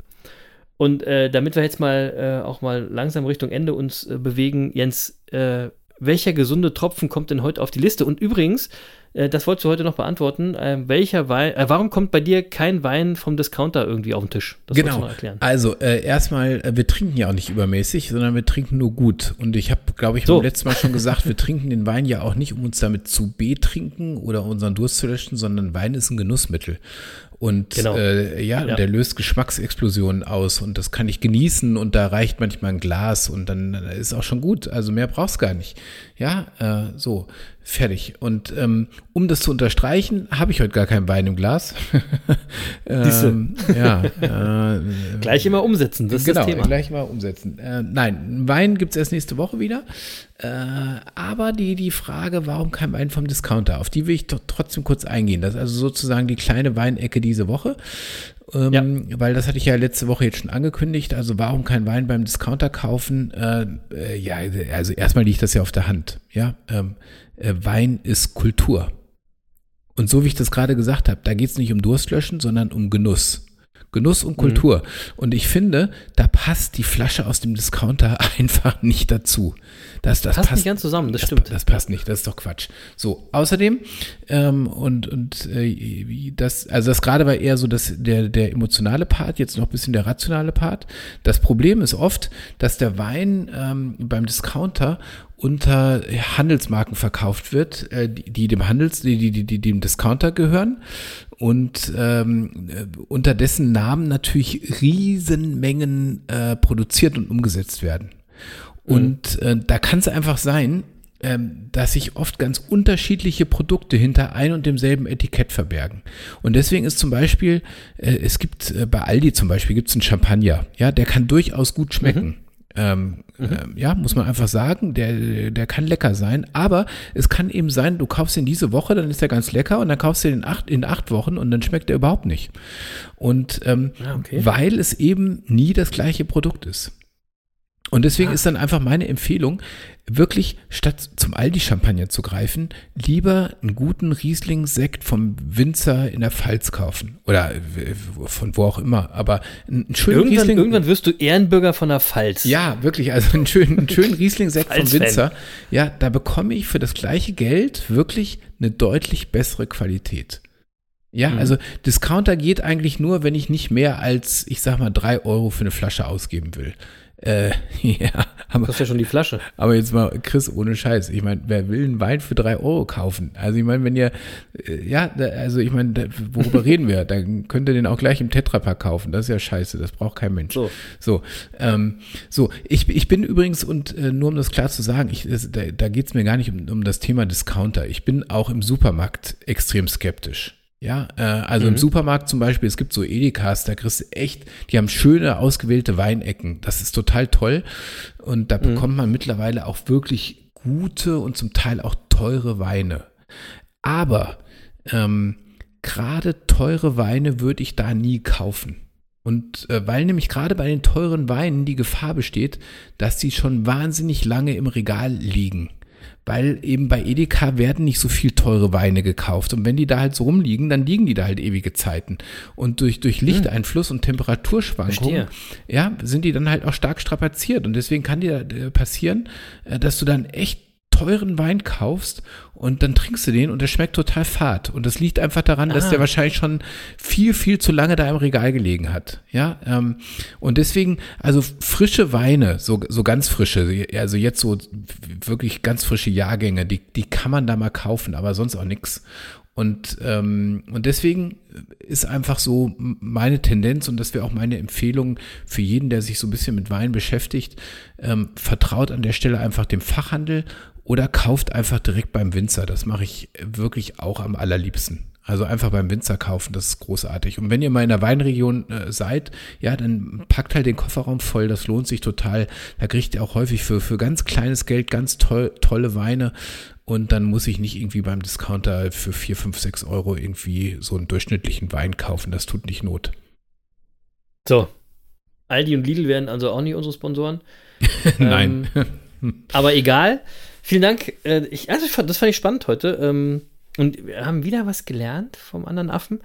Und äh, damit wir jetzt mal äh, auch mal langsam Richtung Ende uns äh, bewegen, Jens, äh, welcher gesunde Tropfen kommt denn heute auf die Liste? Und übrigens, Äh, das wolltest du heute noch beantworten. Äh, welcher Wein, äh, warum kommt bei dir kein Wein vom Discounter irgendwie auf den Tisch? Das genau. noch erklären. Also erstmal, wir trinken ja auch nicht übermäßig, sondern wir trinken nur gut. Und ich habe, glaube ich, so. beim letzten Mal schon gesagt, wir trinken den Wein ja auch nicht, um uns damit zu betrinken oder unseren Durst zu löschen, sondern Wein ist ein Genussmittel. Und genau. äh, ja, ja, der löst Geschmacksexplosionen aus und das kann ich genießen und da reicht manchmal ein Glas und dann ist auch schon gut. Also mehr brauchst gar nicht. Ja, äh, so, fertig. Und ähm, um das zu unterstreichen, habe ich heute gar keinen Wein im Glas. ähm, ja, äh, gleich immer umsetzen, das genau, ist das Thema. gleich mal umsetzen. Äh, nein, Wein gibt es erst nächste Woche wieder. Äh, aber die, die Frage, warum kein Wein vom Discounter, auf die will ich doch trotzdem kurz eingehen. Das ist also sozusagen die kleine Weinecke diese Woche. Ähm, ja. Weil das hatte ich ja letzte Woche jetzt schon angekündigt. Also warum kein Wein beim Discounter kaufen? Äh, äh, ja, also erstmal liegt das ja auf der Hand. Ja, ähm, äh, Wein ist Kultur. Und so wie ich das gerade gesagt habe, da geht es nicht um Durstlöschen, sondern um Genuss. Genuss und Kultur. Mhm. Und ich finde, da passt die Flasche aus dem Discounter einfach nicht dazu. Das, das passt, passt nicht ganz zusammen, das, das stimmt. Das passt nicht, das ist doch Quatsch. So, außerdem, ähm, und, und äh, das, also das gerade war eher so das, der, der emotionale Part, jetzt noch ein bisschen der rationale Part. Das Problem ist oft, dass der Wein ähm, beim Discounter unter Handelsmarken verkauft wird, äh, die, die dem Handels, die, die, die, die dem Discounter gehören und ähm, äh, unter dessen Namen natürlich Riesenmengen äh, produziert und umgesetzt werden. Und äh, da kann es einfach sein, ähm, dass sich oft ganz unterschiedliche Produkte hinter ein und demselben Etikett verbergen. Und deswegen ist zum Beispiel, äh, es gibt äh, bei Aldi zum Beispiel gibt es einen Champagner, ja, der kann durchaus gut schmecken. Mhm. Ähm, mhm. äh, ja, muss man einfach sagen, der, der kann lecker sein, aber es kann eben sein, du kaufst ihn diese Woche, dann ist er ganz lecker und dann kaufst du ihn in acht, in acht Wochen und dann schmeckt er überhaupt nicht. Und ähm, ah, okay. weil es eben nie das gleiche Produkt ist. Und deswegen ah. ist dann einfach meine Empfehlung, wirklich statt zum Aldi-Champagner zu greifen, lieber einen guten Riesling-Sekt vom Winzer in der Pfalz kaufen. Oder äh, von wo auch immer. Aber einen schönen irgendwann, Riesling. Irgendwann wirst du Ehrenbürger von der Pfalz. Ja, wirklich. Also einen schönen, einen schönen Riesling-Sekt vom Winzer. Ja, da bekomme ich für das gleiche Geld wirklich eine deutlich bessere Qualität. Ja, mhm. also Discounter geht eigentlich nur, wenn ich nicht mehr als, ich sag mal, drei Euro für eine Flasche ausgeben will. Äh, ja. Aber, das ist ja schon die Flasche. Aber jetzt mal, Chris, ohne Scheiß. Ich meine, wer will einen Wein für drei Euro kaufen? Also ich meine, wenn ihr, äh, ja, also ich meine, worüber reden wir? Dann könnt ihr den auch gleich im Tetrapack kaufen. Das ist ja scheiße, das braucht kein Mensch. So, so, ähm, so ich, ich bin übrigens, und äh, nur um das klar zu sagen, ich, das, da, da geht es mir gar nicht um, um das Thema Discounter. Ich bin auch im Supermarkt extrem skeptisch. Ja, äh, also mhm. im Supermarkt zum Beispiel, es gibt so Edekas, da kriegst du echt, die haben schöne ausgewählte Weinecken. Das ist total toll. Und da mhm. bekommt man mittlerweile auch wirklich gute und zum Teil auch teure Weine. Aber ähm, gerade teure Weine würde ich da nie kaufen. Und äh, weil nämlich gerade bei den teuren Weinen die Gefahr besteht, dass sie schon wahnsinnig lange im Regal liegen weil eben bei Edeka werden nicht so viel teure Weine gekauft. Und wenn die da halt so rumliegen, dann liegen die da halt ewige Zeiten. Und durch, durch hm. Lichteinfluss und Temperaturschwankungen, ja, sind die dann halt auch stark strapaziert. Und deswegen kann dir äh, passieren, äh, dass du dann echt teuren Wein kaufst und dann trinkst du den und der schmeckt total fad. Und das liegt einfach daran, ah. dass der wahrscheinlich schon viel, viel zu lange da im Regal gelegen hat. Ja, ähm, und deswegen, also frische Weine, so, so ganz frische, also jetzt so wirklich ganz frische Jahrgänge, die, die kann man da mal kaufen, aber sonst auch nichts. Und, ähm, und deswegen ist einfach so meine Tendenz und das wäre auch meine Empfehlung für jeden, der sich so ein bisschen mit Wein beschäftigt, ähm, vertraut an der Stelle einfach dem Fachhandel oder kauft einfach direkt beim Winzer. Das mache ich wirklich auch am allerliebsten. Also einfach beim Winzer kaufen, das ist großartig. Und wenn ihr mal in der Weinregion äh, seid, ja, dann packt halt den Kofferraum voll, das lohnt sich total. Da kriegt ihr auch häufig für, für ganz kleines Geld ganz toll, tolle Weine. Und dann muss ich nicht irgendwie beim Discounter für 4, 5, 6 Euro irgendwie so einen durchschnittlichen Wein kaufen. Das tut nicht Not. So. Aldi und Lidl werden also auch nicht unsere Sponsoren. Nein. Ähm, aber egal. Vielen Dank. Äh, ich, also ich fand, das fand ich spannend heute. Ähm, und wir haben wieder was gelernt vom anderen Affen.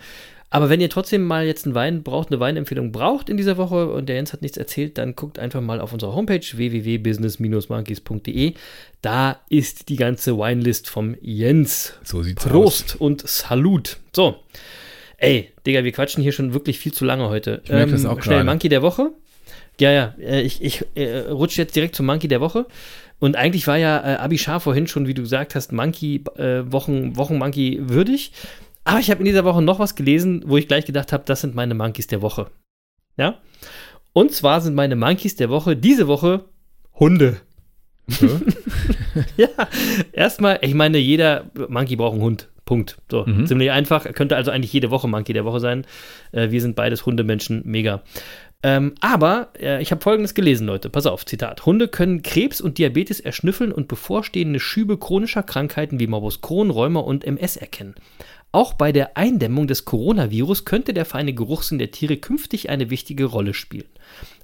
Aber wenn ihr trotzdem mal jetzt einen Wein braucht, eine Weinempfehlung braucht in dieser Woche und der Jens hat nichts erzählt, dann guckt einfach mal auf unserer Homepage www.business-monkeys.de. Da ist die ganze Winelist vom Jens. So sieht's Prost und Salut. So. Ey, Digga, wir quatschen hier schon wirklich viel zu lange heute. Ähm, Ich merk das auch Schnell gerade. Monkey der Woche. Ja, ja, äh, ich, ich äh, rutsche jetzt direkt zum Monkey der Woche. Und eigentlich war ja äh, Abishar vorhin schon, wie du gesagt hast, Monkey, äh, Wochen, Wochen-Monkey würdig. Aber ich habe in dieser Woche noch was gelesen, wo ich gleich gedacht habe, das sind meine Monkeys der Woche. Ja? Und zwar sind meine Monkeys der Woche diese Woche Hunde. ja, erstmal, ich meine, jeder Monkey braucht einen Hund. Punkt. So, Mhm. ziemlich einfach. Könnte also eigentlich jede Woche Monkey der Woche sein. Äh, wir sind beides Hundemenschen, mega. Ähm, aber äh, ich habe Folgendes gelesen, Leute. Pass auf, Zitat. Hunde können Krebs und Diabetes erschnüffeln und bevorstehende Schübe chronischer Krankheiten wie Morbus Crohn, Rheuma und MS erkennen. Auch bei der Eindämmung des Coronavirus könnte der feine Geruchssinn der Tiere künftig eine wichtige Rolle spielen.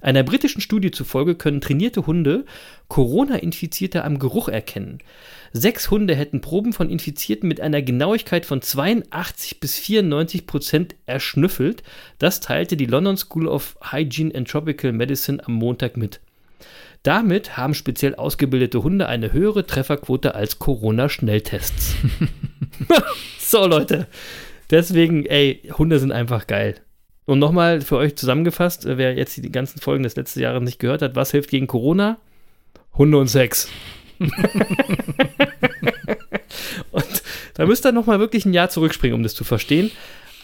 Einer britischen Studie zufolge können trainierte Hunde Corona-Infizierte am Geruch erkennen. Sechs Hunde hätten Proben von Infizierten mit einer Genauigkeit von 82 bis 94 Prozent erschnüffelt. Das teilte die London School of Hygiene and Tropical Medicine am Montag mit. Damit haben speziell ausgebildete Hunde eine höhere Trefferquote als Corona-Schnelltests. so, Leute. Deswegen, ey, Hunde sind einfach geil. Und nochmal für euch zusammengefasst, äh, wer jetzt die ganzen Folgen des letzten Jahres nicht gehört hat, was hilft gegen Corona? Hunde und Sex. und da müsst ihr nochmal wirklich ein Jahr zurückspringen, um das zu verstehen.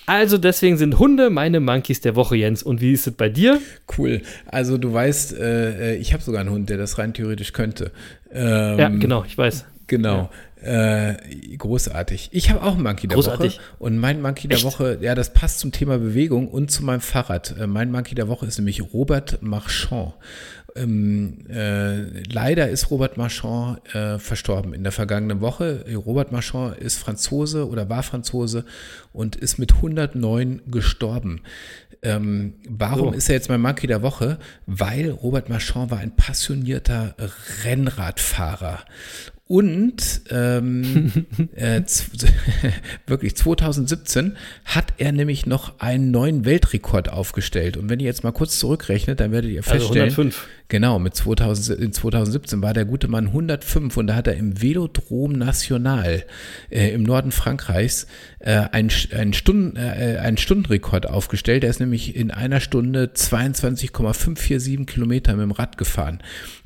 Also deswegen sind Hunde meine Monkeys der Woche, Jens. Und wie ist es bei dir? Cool. Also du weißt, äh, ich habe sogar einen Hund, der das rein theoretisch könnte. Ähm, ja, genau, ich weiß. Genau. Äh, großartig. Ich habe auch einen Monkey der Großartig. Woche. Und mein Monkey der Echt? Woche, ja, das passt zum Thema Bewegung und zu meinem Fahrrad. Äh, mein Monkey der Woche ist nämlich Robert Marchand. Ähm, äh, leider ist Robert Marchand äh, verstorben in der vergangenen Woche. Robert Marchand ist Franzose oder war Franzose und ist mit 109 gestorben. Ähm, warum Oh. ist er jetzt mein Monkey der Woche? Weil Robert Marchand war ein passionierter Rennradfahrer. Und ähm, äh, wirklich 2017 hat er nämlich noch einen neuen Weltrekord aufgestellt. Und wenn ihr jetzt mal kurz zurückrechnet, dann werdet ihr Also feststellen, 105. Genau, mit 2000, in 2017 war der gute Mann 105 und da hat er im Velodrom National äh, im Norden Frankreichs äh, einen, einen, Stunden, äh, einen Stundenrekord aufgestellt. Er ist nämlich in einer Stunde 22,547 Kilometer mit dem Rad gefahren.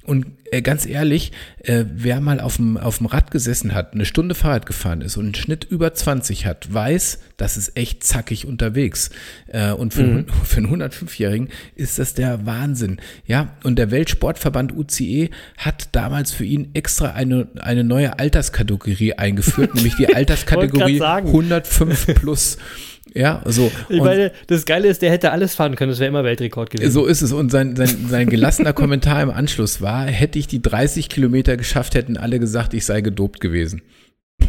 Und äh, ganz ehrlich, äh, wer mal auf dem, auf dem Rad gesessen hat, eine Stunde Fahrrad gefahren ist und einen Schnitt über 20 hat, weiß, das ist echt zackig unterwegs. Äh, und für, einen- für einen 105-Jährigen ist das der Wahnsinn. Ja, und der Weltsportverband UCE hat damals für ihn extra eine, eine neue Alterskategorie eingeführt, nämlich die Alterskategorie sagen. 105 plus. Ja, so. Ich meine, das Geile ist, der hätte alles fahren können, das wäre immer Weltrekord gewesen. so ist es. Und sein, sein, sein gelassener Kommentar im Anschluss war, hätte ich die 30 Kilometer geschafft, hätten alle gesagt, ich sei gedopt gewesen.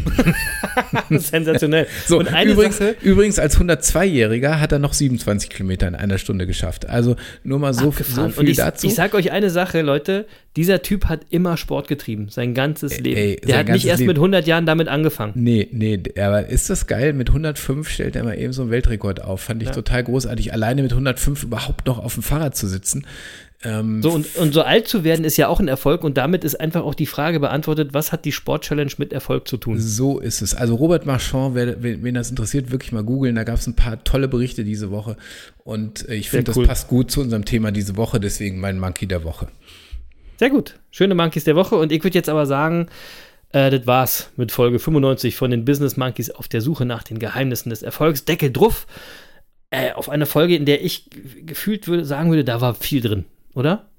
Sensationell. So, übrigens, Sache, übrigens als 102-Jähriger hat er noch 27 Kilometer in einer Stunde geschafft. Also nur mal so, so viel ich, dazu. ich sag euch eine Sache, Leute, dieser Typ hat immer Sport getrieben, sein ganzes Ey, Leben. ey, der hat nicht erst Leben. mit 100 Jahren damit angefangen. Nee, nee, aber ist das geil? Mit 105 stellt er mal eben so einen Weltrekord auf. Fand ich Ja. total großartig. Alleine mit 105 überhaupt noch auf dem Fahrrad zu sitzen. Ähm, So, und, und so alt zu werden ist ja auch ein Erfolg und damit ist einfach auch die Frage beantwortet, was hat die Sport-Challenge mit Erfolg zu tun? So ist es. Also Robert Marchand, wer, wen, das interessiert, wirklich mal googeln. Da gab es ein paar tolle Berichte diese Woche. Und äh, ich finde, cool. das passt gut zu unserem Thema diese Woche. Deswegen mein Monkey der Woche. Sehr gut. Schöne Monkeys der Woche. Und ich würde jetzt aber sagen, äh, das war's mit Folge 95 von den Business Monkeys auf der Suche nach den Geheimnissen des Erfolgs. Deckel drauf. Äh, auf eine Folge, in der ich gefühlt würde, sagen würde, da war viel drin, oder?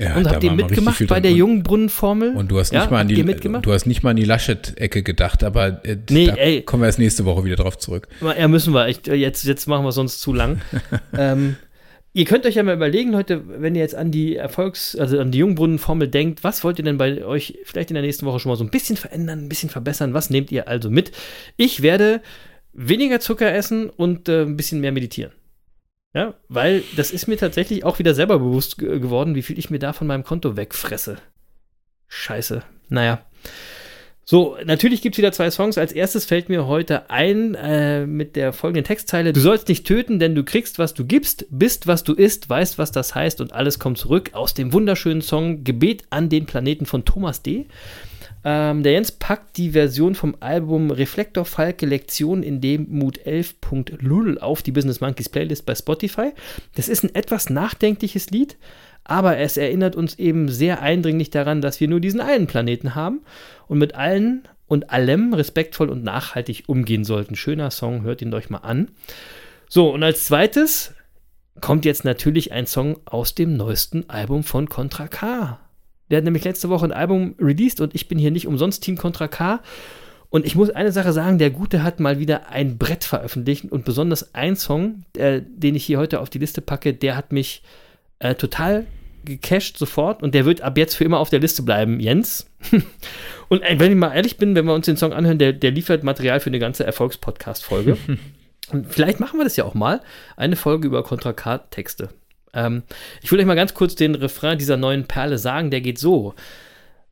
Ja, Und habt ihr mitgemacht bei der Jungbrunnenformel? Und du hast Ja, nicht mal an die, du hast nicht mal an die Laschet-Ecke gedacht, aber äh, Nee, da ey. kommen wir erst nächste Woche wieder drauf zurück. Ja, müssen wir. Ich, jetzt, jetzt machen wir sonst zu lang. ähm, ihr könnt euch ja mal überlegen, Leute, wenn ihr jetzt an die Erfolgs-, also an die Jungbrunnenformel denkt, was wollt ihr denn bei euch vielleicht in der nächsten Woche schon mal so ein bisschen verändern, ein bisschen verbessern? Was nehmt ihr also mit? Ich werde weniger Zucker essen und äh, ein bisschen mehr meditieren. Ja, weil das ist mir tatsächlich auch wieder selber bewusst ge- geworden, wie viel ich mir da von meinem Konto wegfresse. Scheiße. Naja. So, natürlich gibt es wieder zwei Songs. Als erstes fällt mir heute ein äh, mit der folgenden Textzeile. Du sollst nicht töten, denn du kriegst, was du gibst, bist, was du isst, weißt, was das heißt und alles kommt zurück aus dem wunderschönen Song Gebet an den Planeten von Thomas D. Ähm, der Jens packt die Version vom Album Reflektor Falke Lektion in dem Mut 11.0 auf die Business Monkeys Playlist bei Spotify. Das ist ein etwas nachdenkliches Lied, aber es erinnert uns eben sehr eindringlich daran, dass wir nur diesen einen Planeten haben und mit allen und allem respektvoll und nachhaltig umgehen sollten. Schöner Song, hört ihn euch mal an. So, und als zweites kommt jetzt natürlich ein Song aus dem neuesten Album von Contra K. Der hat nämlich letzte Woche ein Album released und ich bin hier nicht umsonst Team Contra K. Und ich muss eine Sache sagen, der Gute hat mal wieder ein Brett veröffentlicht und besonders ein Song, äh, den ich hier heute auf die Liste packe, der hat mich äh, total gecached sofort und der wird ab jetzt für immer auf der Liste bleiben, Jens. und äh, wenn ich mal ehrlich bin, wenn wir uns den Song anhören, der, der liefert Material für eine ganze Erfolgspodcast-Folge. und vielleicht machen wir das ja auch mal, eine Folge über Contra K-Texte. Ähm, ich will euch mal ganz kurz den Refrain dieser neuen Perle sagen, der geht so.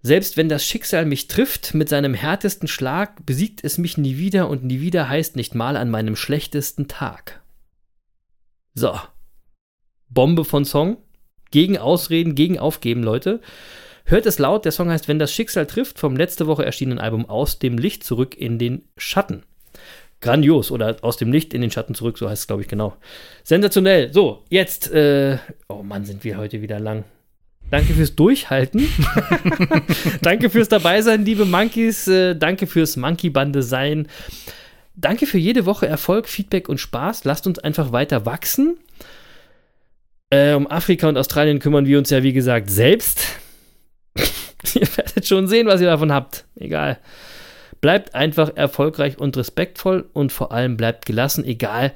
Selbst wenn das Schicksal mich trifft mit seinem härtesten Schlag, besiegt es mich nie wieder und nie wieder heißt nicht mal an meinem schlechtesten Tag. So. Bombe von Song. Gegen Ausreden, gegen Aufgeben, Leute. Hört es laut, der Song heißt Wenn das Schicksal trifft, vom letzte Woche erschienenen Album Aus dem Licht zurück in den Schatten. Grandios oder aus dem Licht in den Schatten zurück, so heißt es, glaube ich, genau. Sensationell. So, jetzt, äh, oh Mann, sind wir heute wieder lang. Danke fürs Durchhalten. danke fürs Dabeisein, liebe Monkeys. Äh, danke fürs Monkey-Bande sein. Danke für jede Woche Erfolg, Feedback und Spaß. Lasst uns einfach weiter wachsen. Äh, um Afrika und Australien kümmern wir uns ja, wie gesagt, selbst. ihr werdet schon sehen, was ihr davon habt. Egal. Bleibt einfach erfolgreich und respektvoll und vor allem bleibt gelassen, egal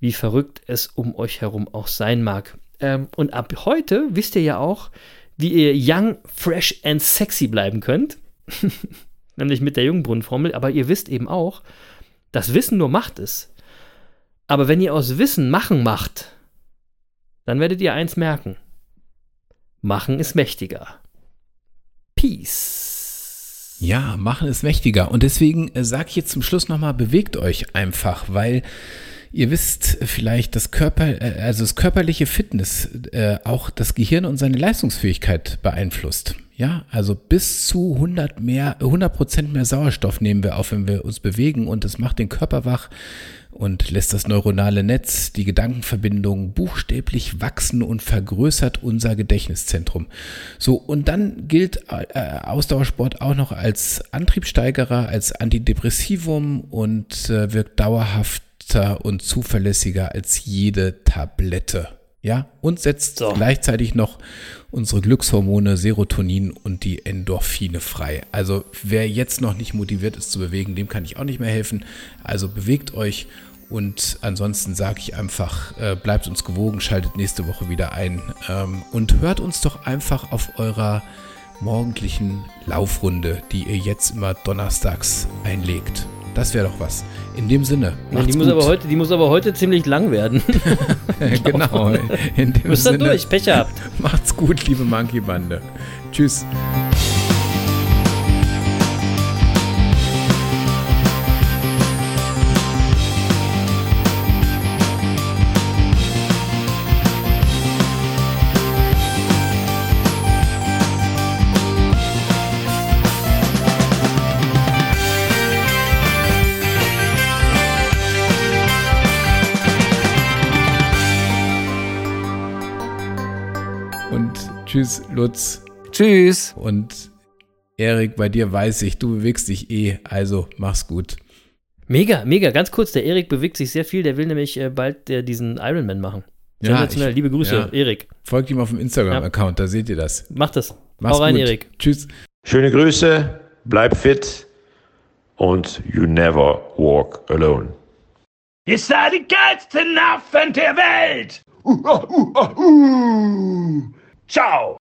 wie verrückt es um euch herum auch sein mag. Ähm, und ab heute wisst ihr ja auch, wie ihr young, fresh and sexy bleiben könnt. Nämlich mit der Jungbrunnenformel. Aber ihr wisst eben auch, dass Wissen nur Macht ist. Aber wenn ihr aus Wissen Machen macht, dann werdet ihr eins merken. Machen ist mächtiger. Peace. Ja, machen ist mächtiger. Und deswegen äh, sage ich jetzt zum Schluss nochmal, bewegt euch einfach, weil ihr wisst vielleicht, dass Körper, äh, also das körperliche Fitness äh, auch das Gehirn und seine Leistungsfähigkeit beeinflusst. Ja, also bis zu 100 mehr, 100 Prozent mehr Sauerstoff nehmen wir auf, wenn wir uns bewegen und das macht den Körper wach und lässt das neuronale Netz, die Gedankenverbindungen buchstäblich wachsen und vergrößert unser Gedächtniszentrum. So, und dann gilt äh, Ausdauersport auch noch als Antriebssteigerer, als Antidepressivum und äh, wirkt dauerhafter und zuverlässiger als jede Tablette. Ja, und setzt so. gleichzeitig noch unsere Glückshormone Serotonin und die Endorphine frei. Also wer jetzt noch nicht motiviert ist zu bewegen, dem kann ich auch nicht mehr helfen. Also bewegt euch und ansonsten sage ich einfach, äh, bleibt uns gewogen, schaltet nächste Woche wieder ein ähm, und hört uns doch einfach auf eurer morgendlichen Laufrunde, die ihr jetzt immer donnerstags einlegt. Das wäre doch was. In dem Sinne. Ja, die, muss aber heute, die muss aber heute ziemlich lang werden. genau. In dem Sinne. durch, Pech habt. Macht's gut, liebe Monkey Bande. Tschüss. Tschüss, Lutz. Tschüss. Und Erik, bei dir weiß ich, du bewegst dich eh, also mach's gut. Mega, mega, ganz kurz, der Erik bewegt sich sehr viel, der will nämlich äh, bald äh, diesen Ironman machen. Ja, liebe Grüße, ja. Erik. Folgt ihm auf dem Instagram-Account, da seht ihr das. Macht das. Mach's Hau rein, gut. Erik. Tschüss. Schöne Grüße, bleib fit und you never walk alone. Ihr seid die geilsten Affen der Welt! Uh, uh, uh, uh. Ciao!